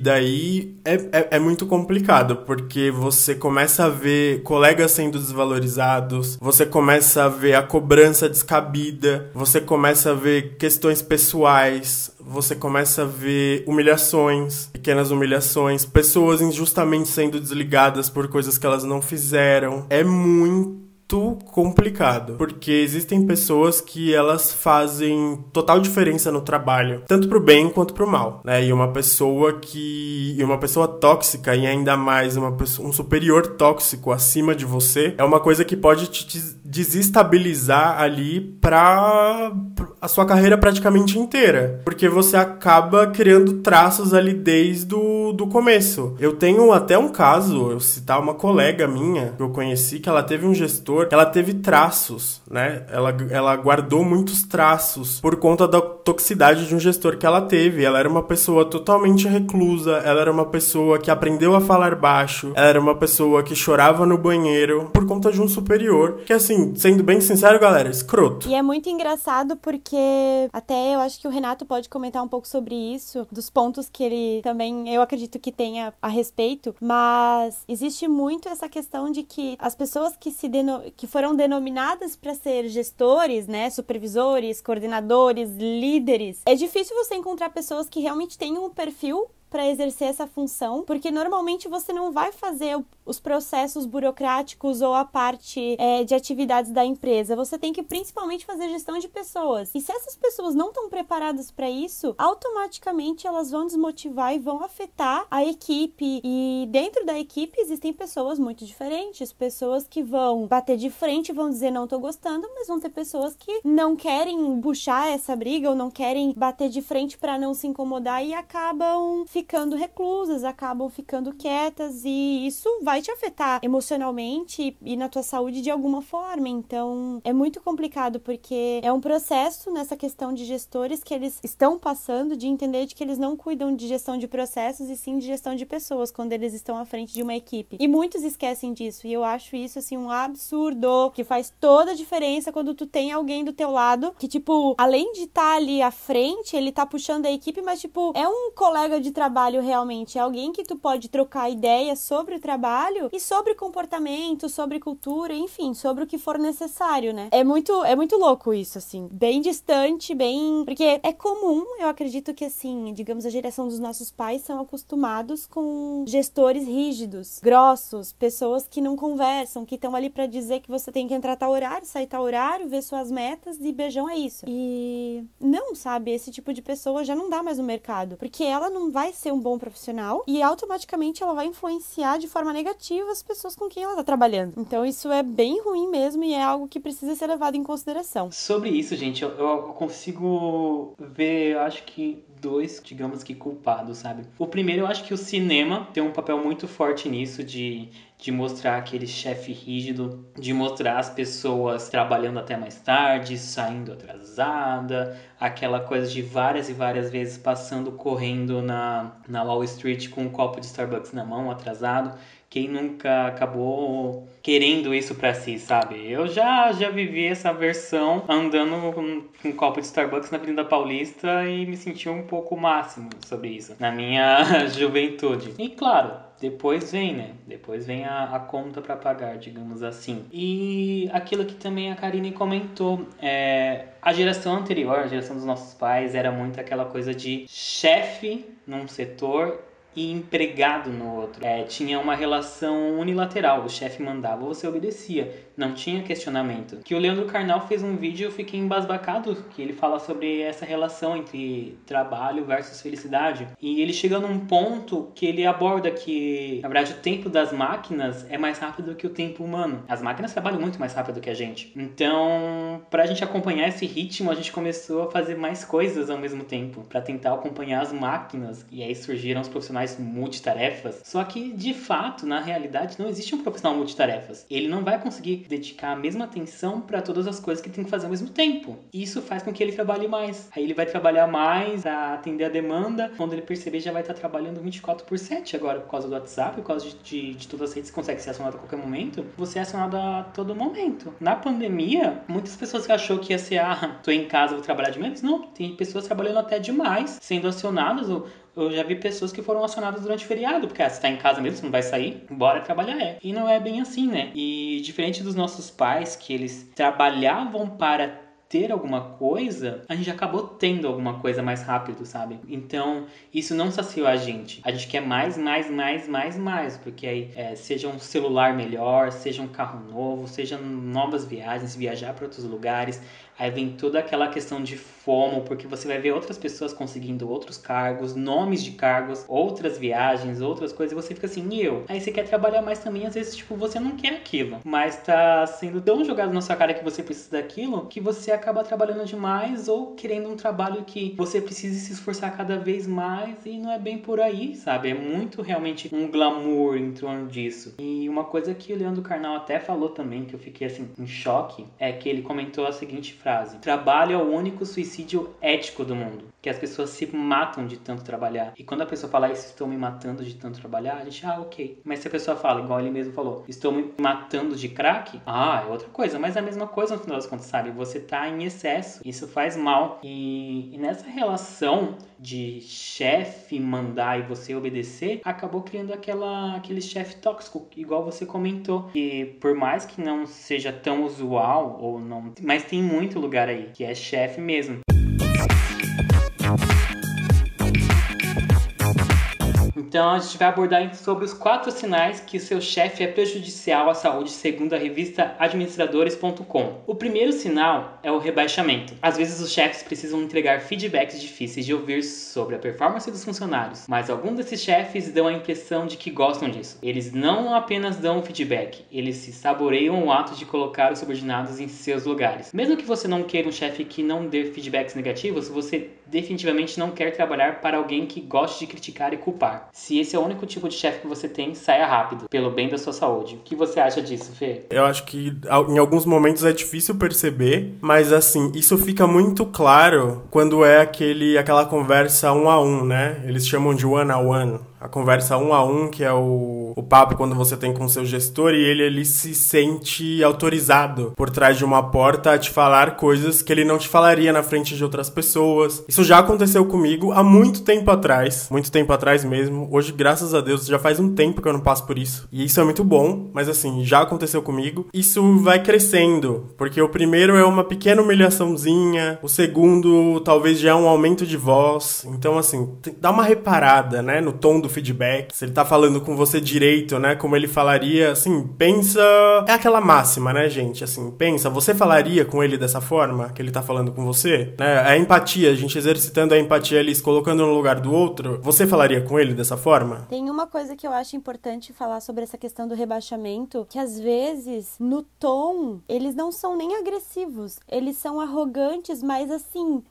daí é, é, é muito complicado, porque você começa a ver colegas sendo desvalorizados, você começa a ver a cobrança descabida, você começa a ver questões pessoais, você começa a ver humilhações, pequenas humilhações, pessoas injustamente sendo desligadas por coisas que elas não fizeram. É muito muito complicado, porque existem pessoas que elas fazem total diferença no trabalho, tanto pro bem quanto pro mal, né? E uma pessoa que e uma pessoa tóxica e ainda mais uma pessoa, um superior tóxico acima de você é uma coisa que pode te desestabilizar ali para a sua carreira praticamente inteira, porque você acaba criando traços ali desde o do começo. Eu tenho até um caso, eu citar uma colega minha que eu conheci que ela teve um gestor, ela teve traços, né? Ela, ela guardou muitos traços por conta da toxicidade de um gestor que ela teve. Ela era uma pessoa totalmente reclusa, ela era uma pessoa que aprendeu a falar baixo, ela era uma pessoa que chorava no banheiro por conta de um superior, que assim, sendo bem sincero, galera, escroto. E é muito engraçado porque até eu acho que o Renato pode comentar um pouco sobre isso, dos pontos que ele também, eu acredito que tenha a respeito, mas existe muito essa questão de que as pessoas que se que foram denominadas para ser gestores, né, supervisores, coordenadores, líderes, é difícil você encontrar pessoas que realmente tenham um perfil para exercer essa função, porque normalmente você não vai fazer os processos burocráticos ou a parte é, de atividades da empresa. Você tem que principalmente fazer gestão de pessoas. E se essas pessoas não estão preparadas para isso, automaticamente elas vão desmotivar e vão afetar a equipe. E dentro da equipe existem pessoas muito diferentes, pessoas que vão bater de frente, vão dizer não tô gostando, mas vão ter pessoas que não querem puxar essa briga ou não querem bater de frente para não se incomodar e acabam ficando ficando reclusas, acabam ficando quietas e isso vai te afetar emocionalmente e na tua saúde de alguma forma. Então, é muito complicado porque é um processo nessa questão de gestores que eles estão passando de entender de que eles não cuidam de gestão de processos e sim de gestão de pessoas quando eles estão à frente de uma equipe. E muitos esquecem disso e eu acho isso assim um absurdo que faz toda a diferença quando tu tem alguém do teu lado que tipo, além de estar tá ali à frente, ele tá puxando a equipe, mas tipo, é um colega de trabalho trabalho realmente é alguém que tu pode trocar ideias sobre o trabalho e sobre comportamento, sobre cultura, enfim, sobre o que for necessário, né? É muito, é muito louco isso, assim. Bem distante, bem. Porque é comum, eu acredito que, assim, digamos, a geração dos nossos pais são acostumados com gestores rígidos, grossos, pessoas que não conversam, que estão ali para dizer que você tem que entrar tal horário, sair tal horário, ver suas metas e beijão é isso. E não, sabe? Esse tipo de pessoa já não dá mais no mercado, porque ela não vai ser um bom profissional e automaticamente ela vai influenciar de forma negativa as pessoas com quem ela tá trabalhando. Então isso é bem ruim mesmo e é algo que precisa ser levado em consideração. Sobre isso, gente, eu, eu consigo ver, acho que dois, digamos que culpados, sabe? O primeiro, eu acho que o cinema tem um papel muito forte nisso de de mostrar aquele chefe rígido, de mostrar as pessoas trabalhando até mais tarde, saindo atrasada, aquela coisa de várias e várias vezes passando correndo na, na Wall Street com um copo de Starbucks na mão, atrasado. Quem nunca acabou querendo isso para si, sabe? Eu já já vivi essa versão andando com, um copo de Starbucks na Avenida Paulista e me senti um pouco máximo sobre isso na minha *laughs* juventude. E claro, depois vem, né? Depois vem a, a conta para pagar, digamos assim. E aquilo que também a Karine comentou, é, a geração anterior, a geração dos nossos pais, era muito aquela coisa de chefe num setor e empregado no outro. É, tinha uma relação unilateral, o chefe mandava, você obedecia, não tinha questionamento. Que o Leandro Carnal fez um vídeo, eu fiquei embasbacado, que ele fala sobre essa relação entre trabalho versus felicidade. E ele chega num ponto que ele aborda que, na verdade, o tempo das máquinas é mais rápido que o tempo humano. As máquinas trabalham muito mais rápido que a gente. Então, pra gente acompanhar esse ritmo, a gente começou a fazer mais coisas ao mesmo tempo, para tentar acompanhar as máquinas. E aí surgiram os profissionais multitarefas. Só que, de fato, na realidade, não existe um profissional multitarefas. Ele não vai conseguir dedicar a mesma atenção para todas as coisas que tem que fazer ao mesmo tempo. Isso faz com que ele trabalhe mais. Aí ele vai trabalhar mais atender a demanda. Quando ele perceber, já vai estar trabalhando 24 por 7 agora, por causa do WhatsApp, por causa de, de, de todas as redes consegue ser acionado a qualquer momento. Você é acionado a todo momento. Na pandemia, muitas pessoas achou que ia ser, ah, tô em casa, vou trabalhar de menos. Não, tem pessoas trabalhando até demais, sendo acionadas eu já vi pessoas que foram acionadas durante o feriado, porque ah, você tá em casa mesmo, você não vai sair, bora trabalhar, é. E não é bem assim, né? E diferente dos nossos pais, que eles trabalhavam para ter alguma coisa, a gente acabou tendo alguma coisa mais rápido, sabe? Então, isso não saciou a gente. A gente quer mais, mais, mais, mais, mais, porque aí é, seja um celular melhor, seja um carro novo, seja novas viagens, viajar para outros lugares. Aí vem toda aquela questão de FOMO, porque você vai ver outras pessoas conseguindo outros cargos, nomes de cargos, outras viagens, outras coisas, e você fica assim, e eu? Aí você quer trabalhar mais também, às vezes, tipo, você não quer aquilo, mas tá sendo tão jogado na sua cara que você precisa daquilo, que você acaba trabalhando demais ou querendo um trabalho que você precisa se esforçar cada vez mais e não é bem por aí, sabe? É muito realmente um glamour em torno disso. E uma coisa que o Leandro Carnal até falou também, que eu fiquei assim, em choque, é que ele comentou a seguinte frase: Trabalho é o único suicídio ético do mundo. Que as pessoas se matam de tanto trabalhar. E quando a pessoa fala isso, estou me matando de tanto trabalhar, a gente, ah, ok. Mas se a pessoa fala, igual ele mesmo falou, estou me matando de crack, ah, é outra coisa. Mas é a mesma coisa no final das contas, sabe? Você tá em excesso, isso faz mal. E, e nessa relação de chefe mandar e você obedecer, acabou criando aquela, aquele chefe tóxico, igual você comentou. E por mais que não seja tão usual, ou não. Mas tem muito lugar aí, que é chefe mesmo. Então a gente vai abordar sobre os quatro sinais que seu chefe é prejudicial à saúde, segundo a revista administradores.com. O primeiro sinal é o rebaixamento. Às vezes os chefes precisam entregar feedbacks difíceis de ouvir sobre a performance dos funcionários, mas alguns desses chefes dão a impressão de que gostam disso. Eles não apenas dão feedback, eles se saboreiam o ato de colocar os subordinados em seus lugares. Mesmo que você não queira um chefe que não dê feedbacks negativos, você definitivamente não quer trabalhar para alguém que goste de criticar e culpar. Se esse é o único tipo de chefe que você tem, saia rápido, pelo bem da sua saúde. O que você acha disso, Fê? Eu acho que em alguns momentos é difícil perceber, mas assim, isso fica muito claro quando é aquele aquela conversa um a um, né? Eles chamam de one a one a conversa um a um, que é o, o papo quando você tem com seu gestor e ele, ele se sente autorizado por trás de uma porta a te falar coisas que ele não te falaria na frente de outras pessoas. Isso já aconteceu comigo há muito tempo atrás, muito tempo atrás mesmo. Hoje, graças a Deus, já faz um tempo que eu não passo por isso. E isso é muito bom, mas assim, já aconteceu comigo. Isso vai crescendo, porque o primeiro é uma pequena humilhaçãozinha, o segundo talvez já é um aumento de voz. Então, assim, dá uma reparada, né, no tom do feedback. Se ele tá falando com você direito, né, como ele falaria, assim, pensa. É aquela máxima, né, gente? Assim, pensa, você falaria com ele dessa forma que ele tá falando com você? Né? A empatia, a gente exercitando a empatia ali, se colocando no lugar do outro, você falaria com ele dessa forma? Tem uma coisa que eu acho importante falar sobre essa questão do rebaixamento, que às vezes, no tom, eles não são nem agressivos, eles são arrogantes, mas assim,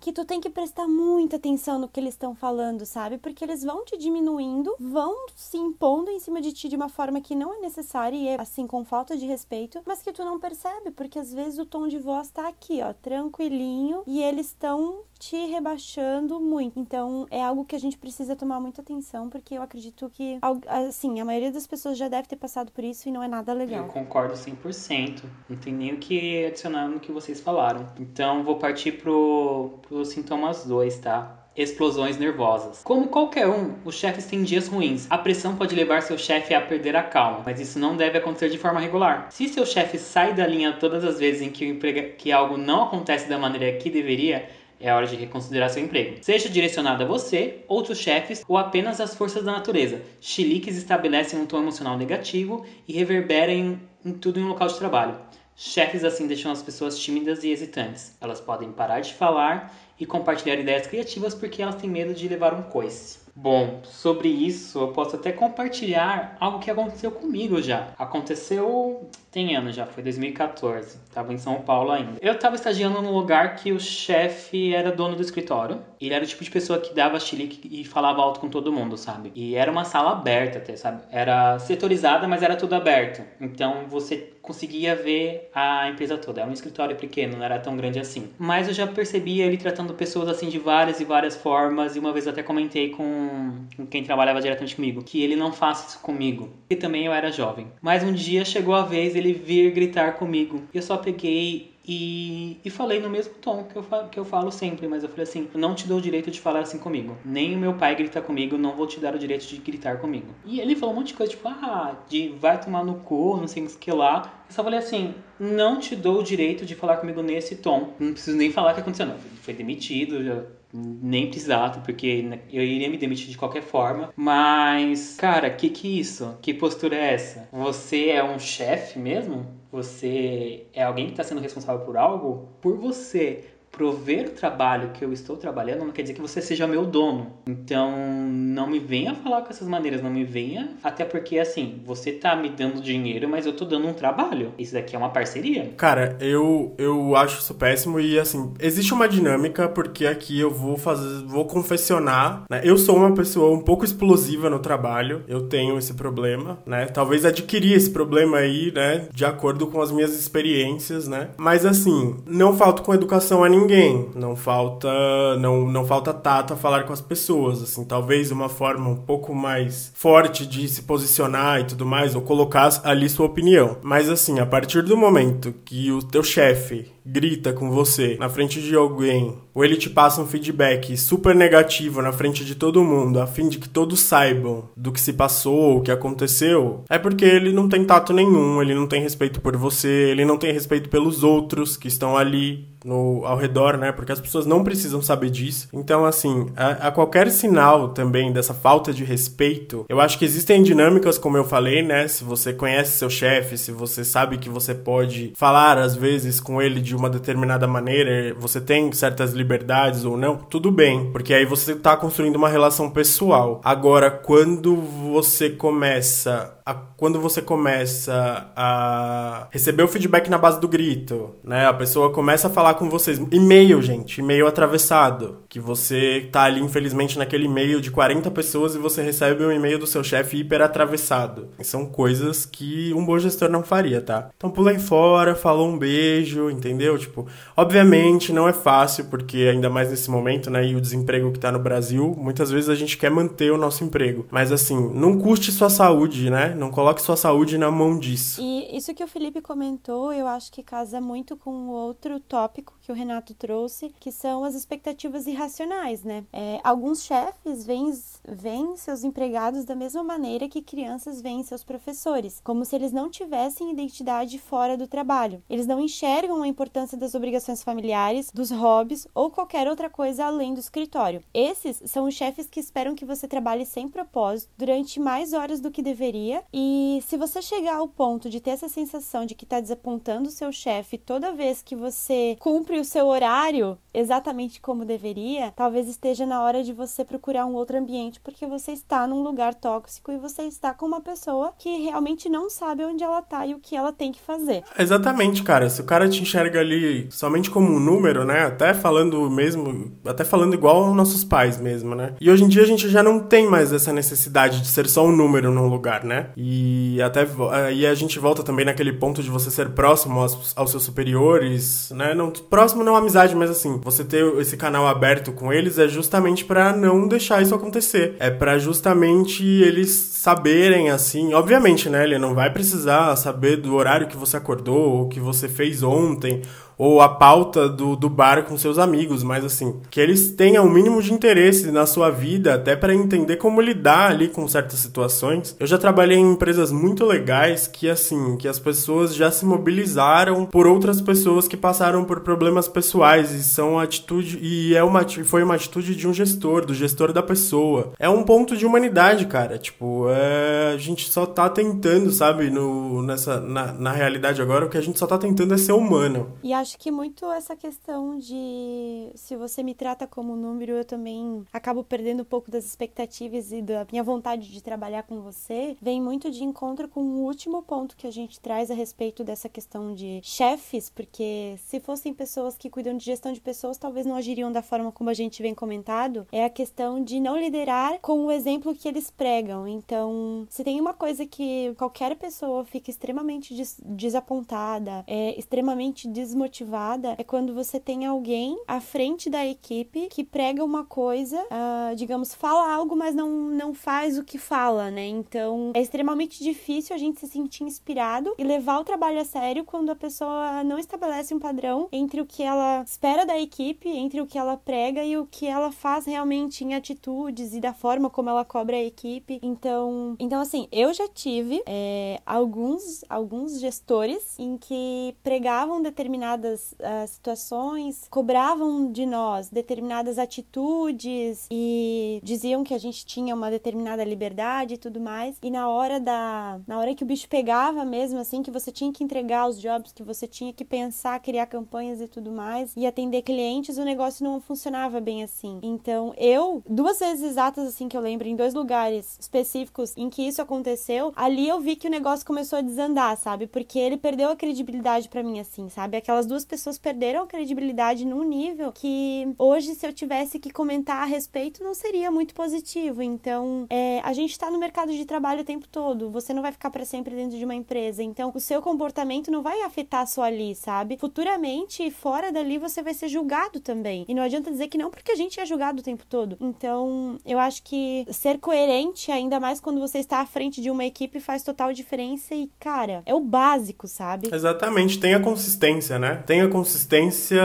que tu tem que prestar muita atenção no que eles estão falando, sabe? Porque eles vão te diminuindo, vão se impondo em cima de ti de uma forma que não é necessária e é assim com falta de respeito, mas que tu não percebe, porque às vezes o tom de voz tá aqui, ó, tranquilinho, e eles estão te rebaixando muito. Então, é algo que a gente precisa tomar muita atenção, porque eu acredito que, assim, a maioria das pessoas já deve ter passado por isso e não é nada legal. Eu concordo 100%. Não tem nem o que adicionar no que vocês falaram. Então, vou partir pro, pro sintomas 2, tá? explosões nervosas. Como qualquer um, os chefes têm dias ruins. A pressão pode levar seu chefe a perder a calma, mas isso não deve acontecer de forma regular. Se seu chefe sai da linha todas as vezes em que, emprega... que algo não acontece da maneira que deveria, é hora de reconsiderar seu emprego. Seja direcionado a você, outros chefes ou apenas às forças da natureza. Chiliques estabelecem um tom emocional negativo e reverberam em, em tudo em um local de trabalho. Chefes assim deixam as pessoas tímidas e hesitantes. Elas podem parar de falar e compartilhar ideias criativas porque elas têm medo de levar um coice. Bom, sobre isso eu posso até compartilhar algo que aconteceu comigo já. Aconteceu tem anos já, foi 2014. Tava em São Paulo ainda. Eu tava estagiando num lugar que o chefe era dono do escritório. Ele era o tipo de pessoa que dava chilique e falava alto com todo mundo, sabe? E era uma sala aberta até, sabe? Era setorizada, mas era tudo aberto. Então você conseguia ver a empresa toda. Era um escritório pequeno, não era tão grande assim. Mas eu já percebia ele tratando pessoas assim de várias e várias formas. E uma vez até comentei com, com quem trabalhava diretamente comigo que ele não faça isso comigo. E também eu era jovem. Mas um dia chegou a vez ele vir gritar comigo. Eu só peguei e, e falei no mesmo tom que eu, que eu falo sempre, mas eu falei assim: não te dou o direito de falar assim comigo. Nem o meu pai grita comigo, não vou te dar o direito de gritar comigo. E ele falou um monte de coisa, tipo, ah, de vai tomar no cu, não sei o que lá. Eu só falei assim: não te dou o direito de falar comigo nesse tom. Não preciso nem falar o que aconteceu, não. Foi demitido, já nem precisava, porque eu iria me demitir de qualquer forma. Mas, cara, que que é isso? Que postura é essa? Você é um chefe mesmo? Você é alguém que está sendo responsável por algo? Por você prover o trabalho que eu estou trabalhando não quer dizer que você seja meu dono. Então, não me venha falar com essas maneiras, não me venha, até porque assim, você tá me dando dinheiro, mas eu tô dando um trabalho. Isso daqui é uma parceria. Cara, eu eu acho isso péssimo e assim, existe uma dinâmica porque aqui eu vou fazer, vou confessionar, né? Eu sou uma pessoa um pouco explosiva no trabalho, eu tenho esse problema, né? Talvez adquiri esse problema aí, né, de acordo com as minhas experiências, né? Mas assim, não falto com educação a ninguém ninguém. Não falta, não, não falta tato a falar com as pessoas, assim, talvez uma forma um pouco mais forte de se posicionar e tudo mais, ou colocar ali sua opinião. Mas assim, a partir do momento que o teu chefe grita com você na frente de alguém, ou ele te passa um feedback super negativo na frente de todo mundo, a fim de que todos saibam do que se passou, o que aconteceu, é porque ele não tem tato nenhum, ele não tem respeito por você, ele não tem respeito pelos outros que estão ali no, ao redor, né? Porque as pessoas não precisam saber disso. Então, assim, a, a, qualquer sinal também dessa falta de respeito, eu acho que existem dinâmicas, como eu falei, né? Se você conhece seu chefe, se você sabe que você pode falar às vezes com ele de de uma determinada maneira, você tem certas liberdades ou não, tudo bem, porque aí você está construindo uma relação pessoal. Agora, quando você começa a, quando você começa a receber o feedback na base do grito, né? A pessoa começa a falar com vocês. E-mail, gente, e-mail atravessado. Que você tá ali, infelizmente, naquele e-mail de 40 pessoas e você recebe um e-mail do seu chefe hiper atravessado. São coisas que um bom gestor não faria, tá? Então pulei fora, falou um beijo, entendeu? Tipo, obviamente não é fácil, porque ainda mais nesse momento, né? E o desemprego que tá no Brasil, muitas vezes a gente quer manter o nosso emprego. Mas assim, não custe sua saúde, né? Não coloque sua saúde na mão disso. E isso que o Felipe comentou, eu acho que casa muito com o outro tópico que o Renato trouxe, que são as expectativas irracionais, né? É, alguns chefes veem, veem seus empregados da mesma maneira que crianças veem seus professores, como se eles não tivessem identidade fora do trabalho. Eles não enxergam a importância das obrigações familiares, dos hobbies ou qualquer outra coisa além do escritório. Esses são os chefes que esperam que você trabalhe sem propósito durante mais horas do que deveria e se você chegar ao ponto de ter essa sensação de que está desapontando o seu chefe toda vez que você cumpre o seu horário exatamente como deveria, talvez esteja na hora de você procurar um outro ambiente porque você está num lugar tóxico e você está com uma pessoa que realmente não sabe onde ela está e o que ela tem que fazer. Exatamente, cara. Se o cara te enxerga ali somente como um número, né? Até falando mesmo, até falando igual nossos pais mesmo, né? E hoje em dia a gente já não tem mais essa necessidade de ser só um número num lugar, né? E até aí a gente volta também naquele ponto de você ser próximo aos, aos seus superiores, né? Não próximo não amizade, mas assim, você ter esse canal aberto com eles é justamente para não deixar isso acontecer. É para justamente eles saberem assim, obviamente, né? Ele não vai precisar saber do horário que você acordou, ou que você fez ontem, ou a pauta do, do bar com seus amigos, mas assim, que eles tenham o mínimo de interesse na sua vida, até para entender como lidar ali com certas situações. Eu já trabalhei em empresas muito legais que assim, que as pessoas já se mobilizaram por outras pessoas que passaram por problemas pessoais e são atitude e é uma foi uma atitude de um gestor, do gestor da pessoa. É um ponto de humanidade, cara. Tipo, é, a gente só tá tentando, sabe, no nessa na, na realidade agora o que a gente só tá tentando é ser humano. E acho que muito essa questão de se você me trata como número, eu também acabo perdendo um pouco das expectativas e da minha vontade de trabalhar com você, vem muito de encontro com o último ponto que a gente traz a respeito dessa questão de chefes, porque se fossem pessoas que cuidam de gestão de pessoas, talvez não agiriam da forma como a gente vem comentado, é a questão de não liderar com o exemplo que eles pregam. Então, se tem uma coisa que qualquer pessoa fica extremamente des desapontada, é extremamente desmotivada, motivada é quando você tem alguém à frente da equipe que prega uma coisa, uh, digamos, fala algo, mas não, não faz o que fala, né? Então é extremamente difícil a gente se sentir inspirado e levar o trabalho a sério quando a pessoa não estabelece um padrão entre o que ela espera da equipe, entre o que ela prega e o que ela faz realmente em atitudes e da forma como ela cobra a equipe. Então, então assim, eu já tive é, alguns, alguns gestores em que pregavam determinadas determinadas uh, situações, cobravam de nós determinadas atitudes e diziam que a gente tinha uma determinada liberdade e tudo mais. E na hora da, na hora que o bicho pegava mesmo assim, que você tinha que entregar os jobs, que você tinha que pensar, criar campanhas e tudo mais e atender clientes, o negócio não funcionava bem assim. Então, eu duas vezes exatas assim que eu lembro em dois lugares específicos em que isso aconteceu, ali eu vi que o negócio começou a desandar, sabe? Porque ele perdeu a credibilidade para mim assim, sabe? Aquelas duas pessoas perderam a credibilidade num nível que hoje, se eu tivesse que comentar a respeito, não seria muito positivo. Então, é, a gente está no mercado de trabalho o tempo todo. Você não vai ficar para sempre dentro de uma empresa. Então, o seu comportamento não vai afetar só ali, sabe? Futuramente, fora dali, você vai ser julgado também. E não adianta dizer que não, porque a gente é julgado o tempo todo. Então, eu acho que ser coerente, ainda mais quando você está à frente de uma equipe, faz total diferença. E, cara, é o básico, sabe? Exatamente. Tem a consistência, né? Tenha consistência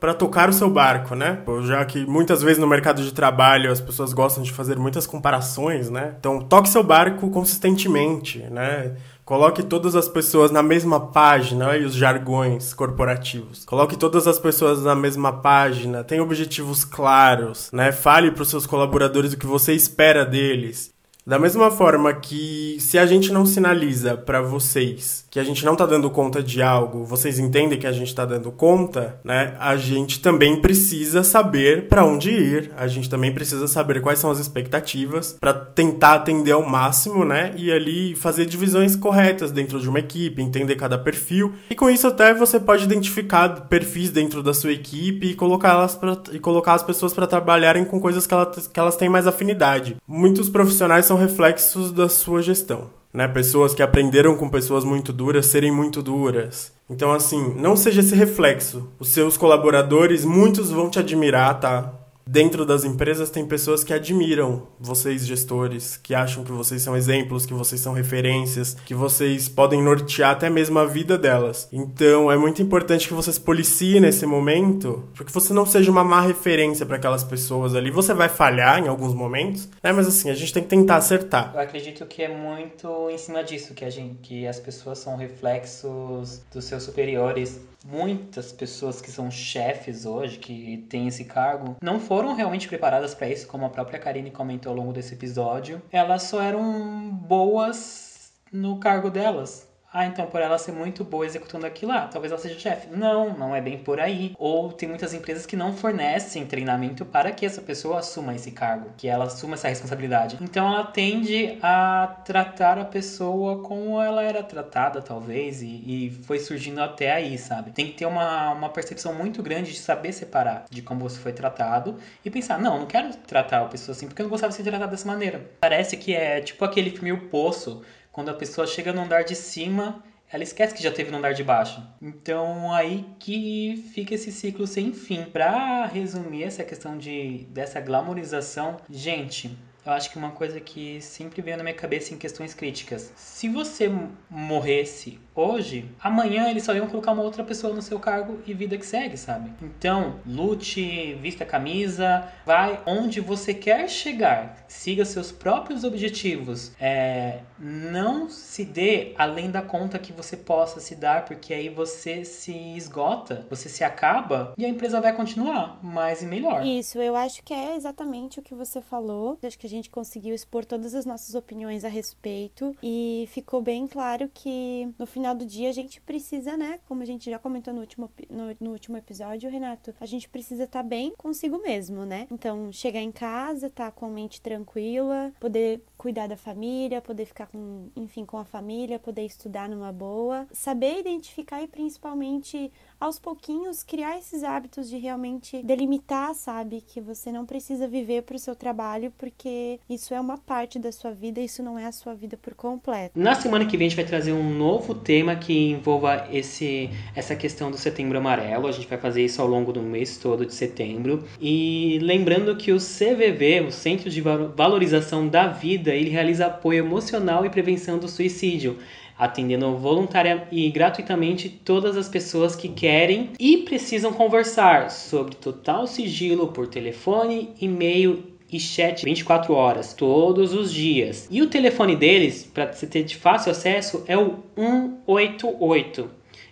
para tocar o seu barco, né? Já que muitas vezes no mercado de trabalho as pessoas gostam de fazer muitas comparações, né? Então, toque seu barco consistentemente, né? Coloque todas as pessoas na mesma página, e os jargões corporativos. Coloque todas as pessoas na mesma página, tenha objetivos claros, né? Fale para os seus colaboradores o que você espera deles. Da mesma forma que se a gente não sinaliza para vocês que a gente não tá dando conta de algo, vocês entendem que a gente tá dando conta, né? A gente também precisa saber para onde ir, a gente também precisa saber quais são as expectativas para tentar atender ao máximo, né? E ali fazer divisões corretas dentro de uma equipe, entender cada perfil. E com isso até você pode identificar perfis dentro da sua equipe e colocar elas pra, e colocar as pessoas para trabalharem com coisas que elas, que elas têm mais afinidade. Muitos profissionais são reflexos da sua gestão. Né? Pessoas que aprenderam com pessoas muito duras serem muito duras. Então, assim, não seja esse reflexo. Os seus colaboradores, muitos vão te admirar, tá? Dentro das empresas tem pessoas que admiram vocês gestores, que acham que vocês são exemplos, que vocês são referências, que vocês podem nortear até mesmo a vida delas. Então é muito importante que vocês policiem nesse momento, para que você não seja uma má referência para aquelas pessoas ali. Você vai falhar em alguns momentos, né? Mas assim, a gente tem que tentar acertar. Eu acredito que é muito em cima disso que a gente, que as pessoas são reflexos dos seus superiores muitas pessoas que são chefes hoje, que têm esse cargo, não foram realmente preparadas para isso, como a própria Karine comentou ao longo desse episódio. Elas só eram boas no cargo delas. Ah, então por ela ser muito boa executando aquilo, ah, talvez ela seja chefe. Não, não é bem por aí. Ou tem muitas empresas que não fornecem treinamento para que essa pessoa assuma esse cargo, que ela assuma essa responsabilidade. Então ela tende a tratar a pessoa como ela era tratada, talvez, e, e foi surgindo até aí, sabe? Tem que ter uma, uma percepção muito grande de saber separar de como você foi tratado e pensar, não, não quero tratar a pessoa assim porque eu não gostava de ser tratado dessa maneira. Parece que é tipo aquele filme O Poço quando a pessoa chega no andar de cima, ela esquece que já teve no andar de baixo. Então aí que fica esse ciclo sem fim. Para resumir essa questão de dessa glamorização, gente, eu acho que uma coisa que sempre veio na minha cabeça em questões críticas. Se você morresse hoje, amanhã eles só iam colocar uma outra pessoa no seu cargo e vida que segue, sabe? Então, lute, vista a camisa, vai onde você quer chegar, siga seus próprios objetivos. É, não se dê além da conta que você possa se dar, porque aí você se esgota, você se acaba e a empresa vai continuar mais e melhor. Isso, eu acho que é exatamente o que você falou. Acho que a gente conseguiu expor todas as nossas opiniões a respeito e ficou bem claro que no final do dia a gente precisa, né, como a gente já comentou no último, no, no último episódio, Renato, a gente precisa estar tá bem consigo mesmo, né? Então, chegar em casa, estar tá com a mente tranquila, poder cuidar da família, poder ficar com, enfim, com a família, poder estudar numa boa, saber identificar e principalmente aos pouquinhos criar esses hábitos de realmente delimitar, sabe, que você não precisa viver para o seu trabalho porque isso é uma parte da sua vida, isso não é a sua vida por completo. Na semana que vem a gente vai trazer um novo tema que envolva esse essa questão do Setembro Amarelo. A gente vai fazer isso ao longo do mês todo de setembro. E lembrando que o CVV, o Centro de Valorização da Vida, ele realiza apoio emocional e prevenção do suicídio atendendo voluntária e gratuitamente todas as pessoas que querem e precisam conversar sobre total sigilo por telefone, e-mail e chat 24 horas, todos os dias. E o telefone deles, para você ter de fácil acesso, é o 188.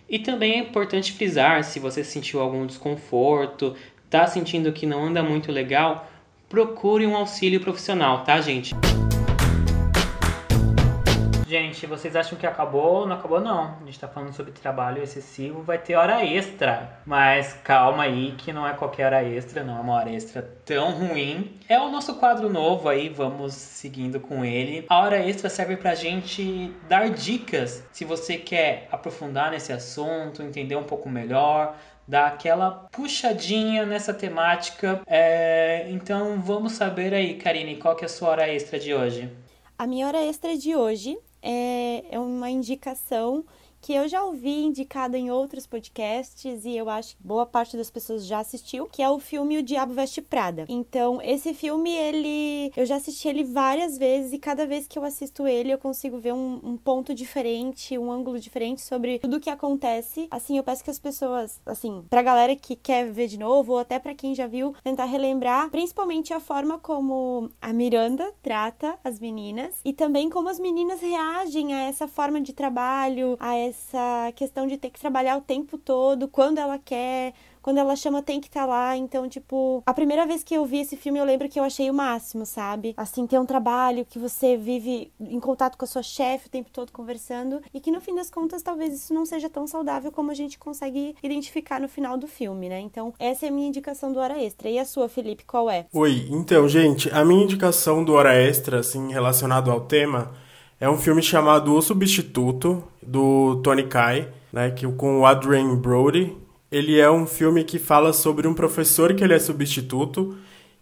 E também é importante frisar, se você sentiu algum desconforto, tá sentindo que não anda muito legal, procure um auxílio profissional, tá, gente? Gente, vocês acham que acabou? Não acabou não. A gente tá falando sobre trabalho excessivo, vai ter hora extra. Mas calma aí que não é qualquer hora extra, não é uma hora extra tão ruim. É o nosso quadro novo aí, vamos seguindo com ele. A hora extra serve pra gente dar dicas se você quer aprofundar nesse assunto, entender um pouco melhor, dar aquela puxadinha nessa temática. É... Então vamos saber aí, Karine, qual que é a sua hora extra de hoje? A minha hora extra de hoje é, é uma indicação que eu já ouvi indicado em outros podcasts e eu acho que boa parte das pessoas já assistiu, que é o filme O Diabo Veste Prada. Então, esse filme, ele. Eu já assisti ele várias vezes e cada vez que eu assisto ele, eu consigo ver um, um ponto diferente, um ângulo diferente sobre tudo o que acontece. Assim, eu peço que as pessoas, assim, pra galera que quer ver de novo, ou até para quem já viu, tentar relembrar, principalmente a forma como a Miranda trata as meninas e também como as meninas reagem a essa forma de trabalho, a essa questão de ter que trabalhar o tempo todo, quando ela quer, quando ela chama tem que estar tá lá. Então, tipo, a primeira vez que eu vi esse filme, eu lembro que eu achei o máximo, sabe? Assim, ter um trabalho que você vive em contato com a sua chefe o tempo todo conversando e que no fim das contas talvez isso não seja tão saudável como a gente consegue identificar no final do filme, né? Então, essa é a minha indicação do Hora Extra. E a sua, Felipe, qual é? Oi, então, gente, a minha indicação do Hora Extra, assim, relacionado ao tema, é um filme chamado O Substituto, do Tony Kai, né, que, com o Adrian Brody. Ele é um filme que fala sobre um professor que ele é substituto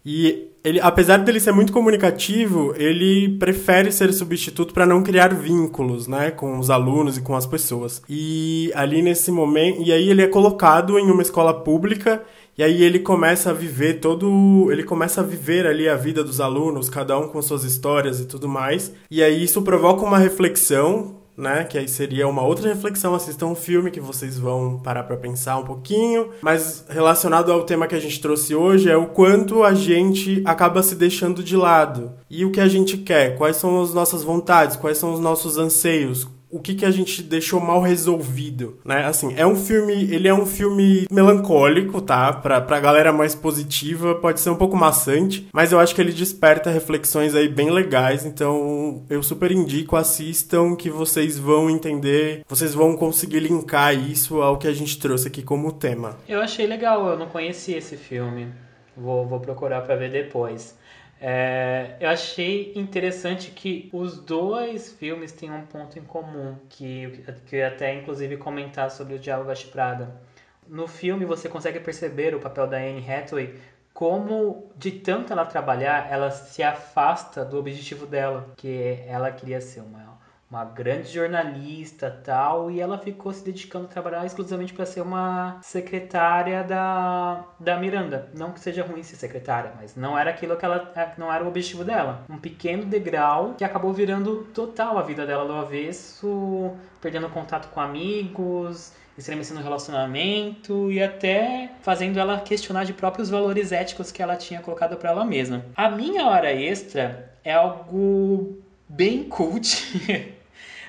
e ele, apesar dele ser muito comunicativo, ele prefere ser substituto para não criar vínculos, né, com os alunos e com as pessoas. E ali nesse momento, e aí ele é colocado em uma escola pública e aí ele começa a viver todo. Ele começa a viver ali a vida dos alunos, cada um com suas histórias e tudo mais. E aí isso provoca uma reflexão né? Que aí seria uma outra reflexão. Assistam um filme que vocês vão parar para pensar um pouquinho. Mas relacionado ao tema que a gente trouxe hoje é o quanto a gente acaba se deixando de lado. E o que a gente quer? Quais são as nossas vontades? Quais são os nossos anseios? O que, que a gente deixou mal resolvido, né? Assim, é um filme, ele é um filme melancólico, tá? Pra, pra galera mais positiva, pode ser um pouco maçante, mas eu acho que ele desperta reflexões aí bem legais, então eu super indico, assistam que vocês vão entender, vocês vão conseguir linkar isso ao que a gente trouxe aqui como tema. Eu achei legal, eu não conhecia esse filme. Vou, vou procurar para ver depois. É, eu achei interessante que os dois filmes têm um ponto em comum, que, que eu até inclusive comentar sobre o Diabo Veste Prada. No filme você consegue perceber o papel da Anne Hathaway como de tanto ela trabalhar, ela se afasta do objetivo dela, que ela queria ser uma uma grande jornalista tal, e ela ficou se dedicando a trabalhar exclusivamente para ser uma secretária da, da Miranda. Não que seja ruim ser secretária, mas não era aquilo que ela é, não era o objetivo dela. Um pequeno degrau que acabou virando total a vida dela do avesso, perdendo contato com amigos, estremecendo o relacionamento e até fazendo ela questionar de próprios valores éticos que ela tinha colocado para ela mesma. A minha hora extra é algo bem cult. *laughs*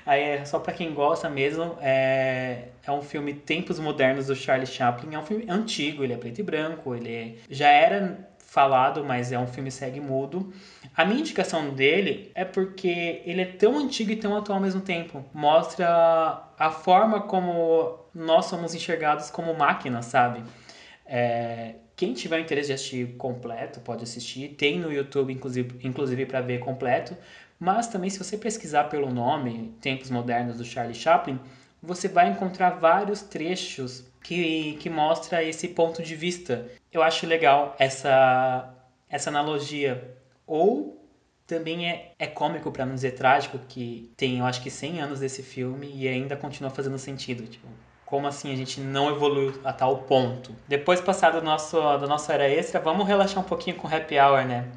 Aí é só para quem gosta mesmo, é, é um filme Tempos Modernos do Charlie Chaplin. É um filme antigo, ele é preto e branco, ele já era falado, mas é um filme segue mudo. A minha indicação dele é porque ele é tão antigo e tão atual ao mesmo tempo. Mostra a forma como nós somos enxergados como máquinas, sabe? É, quem tiver interesse de assistir completo, pode assistir. Tem no YouTube, inclusive, inclusive para ver completo. Mas também, se você pesquisar pelo nome Tempos Modernos do Charlie Chaplin, você vai encontrar vários trechos que, que mostra esse ponto de vista. Eu acho legal essa, essa analogia. Ou também é, é cômico, para não dizer trágico, que tem, eu acho que 100 anos desse filme e ainda continua fazendo sentido. Tipo, como assim a gente não evoluiu a tal ponto? Depois passado do nosso, da nossa era extra, vamos relaxar um pouquinho com Happy Hour, né?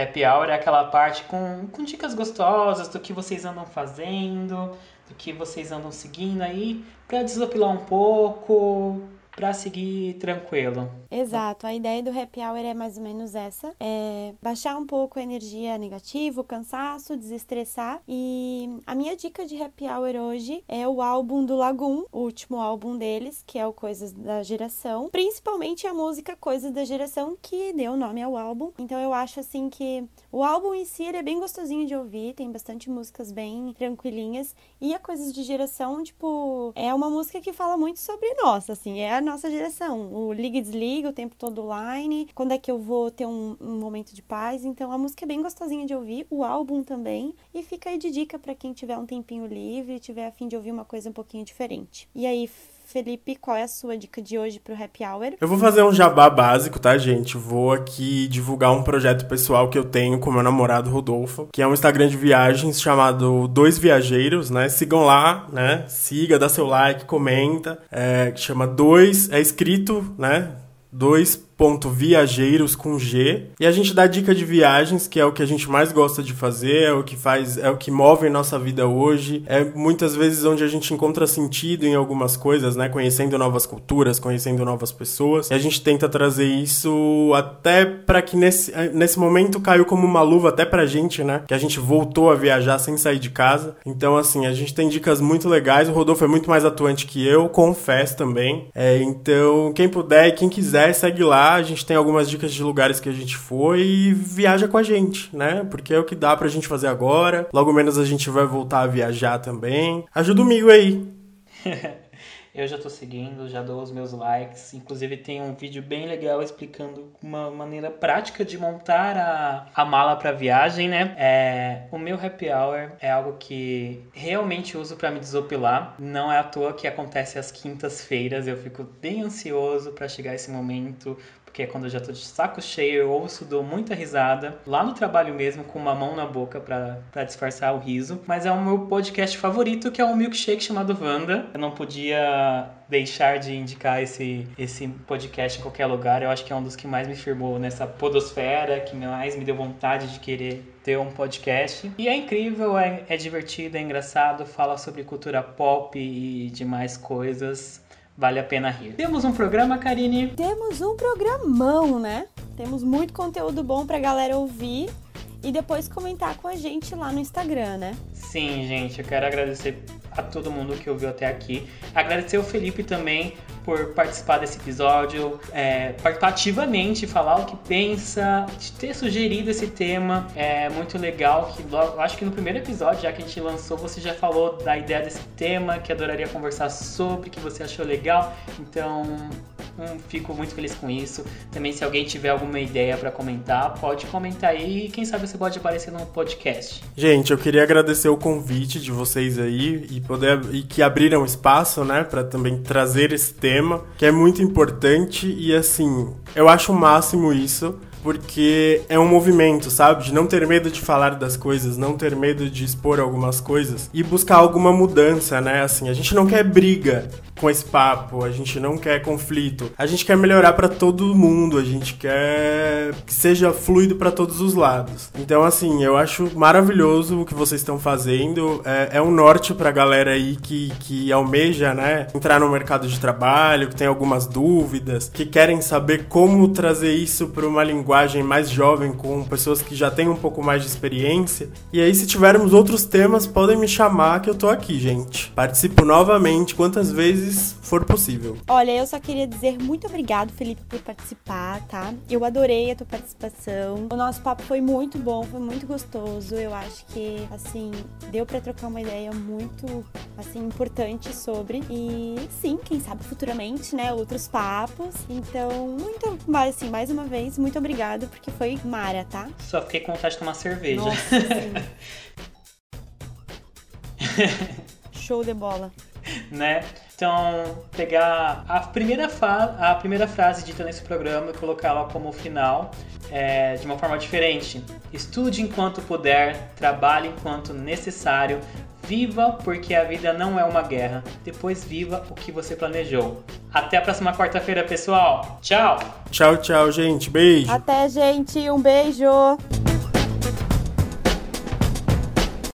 Happy Hour é aquela parte com, com dicas gostosas do que vocês andam fazendo, do que vocês andam seguindo aí, para desopilar um pouco, para seguir tranquilo. Exato, a ideia do happy hour é mais ou menos essa: é baixar um pouco a energia negativa, o cansaço, desestressar. E a minha dica de happy hour hoje é o álbum do Lagoon, o último álbum deles, que é o Coisas da Geração, principalmente a música Coisas da Geração, que deu nome ao álbum. Então eu acho assim que o álbum em si é bem gostosinho de ouvir, tem bastante músicas bem tranquilinhas. E a Coisas de Geração, tipo, é uma música que fala muito sobre nós, assim, é a nossa geração. O liga e desliga o tempo todo online, quando é que eu vou ter um, um momento de paz. Então a música é bem gostosinha de ouvir, o álbum também. E fica aí de dica para quem tiver um tempinho livre tiver a fim de ouvir uma coisa um pouquinho diferente. E aí, Felipe, qual é a sua dica de hoje pro Happy Hour? Eu vou fazer um jabá básico, tá, gente? Vou aqui divulgar um projeto pessoal que eu tenho com meu namorado Rodolfo, que é um Instagram de viagens chamado Dois Viajeiros, né? Sigam lá, né? Siga, dá seu like, comenta. É, que chama Dois, é escrito, né? Dois viajeiros com G. E a gente dá dica de viagens, que é o que a gente mais gosta de fazer, é o que faz, é o que move nossa vida hoje. É muitas vezes onde a gente encontra sentido em algumas coisas, né? Conhecendo novas culturas, conhecendo novas pessoas. E a gente tenta trazer isso até para que nesse, nesse momento caiu como uma luva até pra gente, né? Que a gente voltou a viajar sem sair de casa. Então, assim, a gente tem dicas muito legais. O Rodolfo é muito mais atuante que eu, confesso também. É, então, quem puder quem quiser, segue lá. A gente tem algumas dicas de lugares que a gente foi e viaja com a gente, né? Porque é o que dá pra gente fazer agora. Logo menos a gente vai voltar a viajar também. Ajuda o Migo aí. *laughs* Eu já tô seguindo, já dou os meus likes. Inclusive tem um vídeo bem legal explicando uma maneira prática de montar a, a mala para viagem, né? É, o meu happy hour é algo que realmente uso para me desopilar. Não é à toa que acontece às quintas-feiras. Eu fico bem ansioso para chegar esse momento, porque é quando eu já tô de saco cheio, eu ouço, dou muita risada, lá no trabalho mesmo, com uma mão na boca para disfarçar o riso. Mas é o meu podcast favorito, que é um milkshake chamado Wanda. Eu não podia deixar de indicar esse, esse podcast em qualquer lugar. Eu acho que é um dos que mais me firmou nessa podosfera, que mais me deu vontade de querer ter um podcast. E é incrível, é, é divertido, é engraçado, fala sobre cultura pop e demais coisas vale a pena rir. Temos um programa, Karine? Temos um programão, né? Temos muito conteúdo bom pra galera ouvir e depois comentar com a gente lá no Instagram, né? Sim, gente, eu quero agradecer a todo mundo que ouviu até aqui. Agradecer o Felipe também por participar desse episódio, é, participar ativamente, falar o que pensa, ter sugerido esse tema. É muito legal que logo, acho que no primeiro episódio, já que a gente lançou, você já falou da ideia desse tema, que adoraria conversar sobre, que você achou legal. Então, hum, fico muito feliz com isso. Também, se alguém tiver alguma ideia para comentar, pode comentar aí e quem sabe você pode aparecer no podcast. Gente, eu queria agradecer o convite de vocês aí e poder e que abriram espaço, né, para também trazer esse tema que é muito importante e assim, eu acho o máximo isso porque é um movimento, sabe? De não ter medo de falar das coisas, não ter medo de expor algumas coisas e buscar alguma mudança, né? Assim, a gente não quer briga com esse papo, a gente não quer conflito, a gente quer melhorar para todo mundo, a gente quer que seja fluido para todos os lados. Então, assim, eu acho maravilhoso o que vocês estão fazendo, é, é um norte pra galera aí que, que almeja, né? Entrar no mercado de trabalho, que tem algumas dúvidas, que querem saber como trazer isso para uma linguagem mais jovem, com pessoas que já têm um pouco mais de experiência. E aí, se tivermos outros temas, podem me chamar que eu tô aqui, gente. Participo novamente quantas vezes for possível. Olha, eu só queria dizer muito obrigado, Felipe, por participar, tá? Eu adorei a tua participação. O nosso papo foi muito bom, foi muito gostoso. Eu acho que, assim, deu para trocar uma ideia muito, assim, importante sobre. E sim, quem sabe futuramente, né, outros papos. Então, muito, assim, mais uma vez, muito obrigada obrigado, porque foi mara, tá? Só fiquei com vontade de tomar cerveja. Nossa, *laughs* Show de bola. *laughs* Né? Então, pegar a primeira, a primeira frase dita nesse programa e colocá-la como final é, de uma forma diferente. Estude enquanto puder, trabalhe enquanto necessário, Viva porque a vida não é uma guerra. Depois viva o que você planejou. Até a próxima quarta-feira, pessoal. Tchau. Tchau, tchau, gente. Beijo. Até, gente. Um beijo.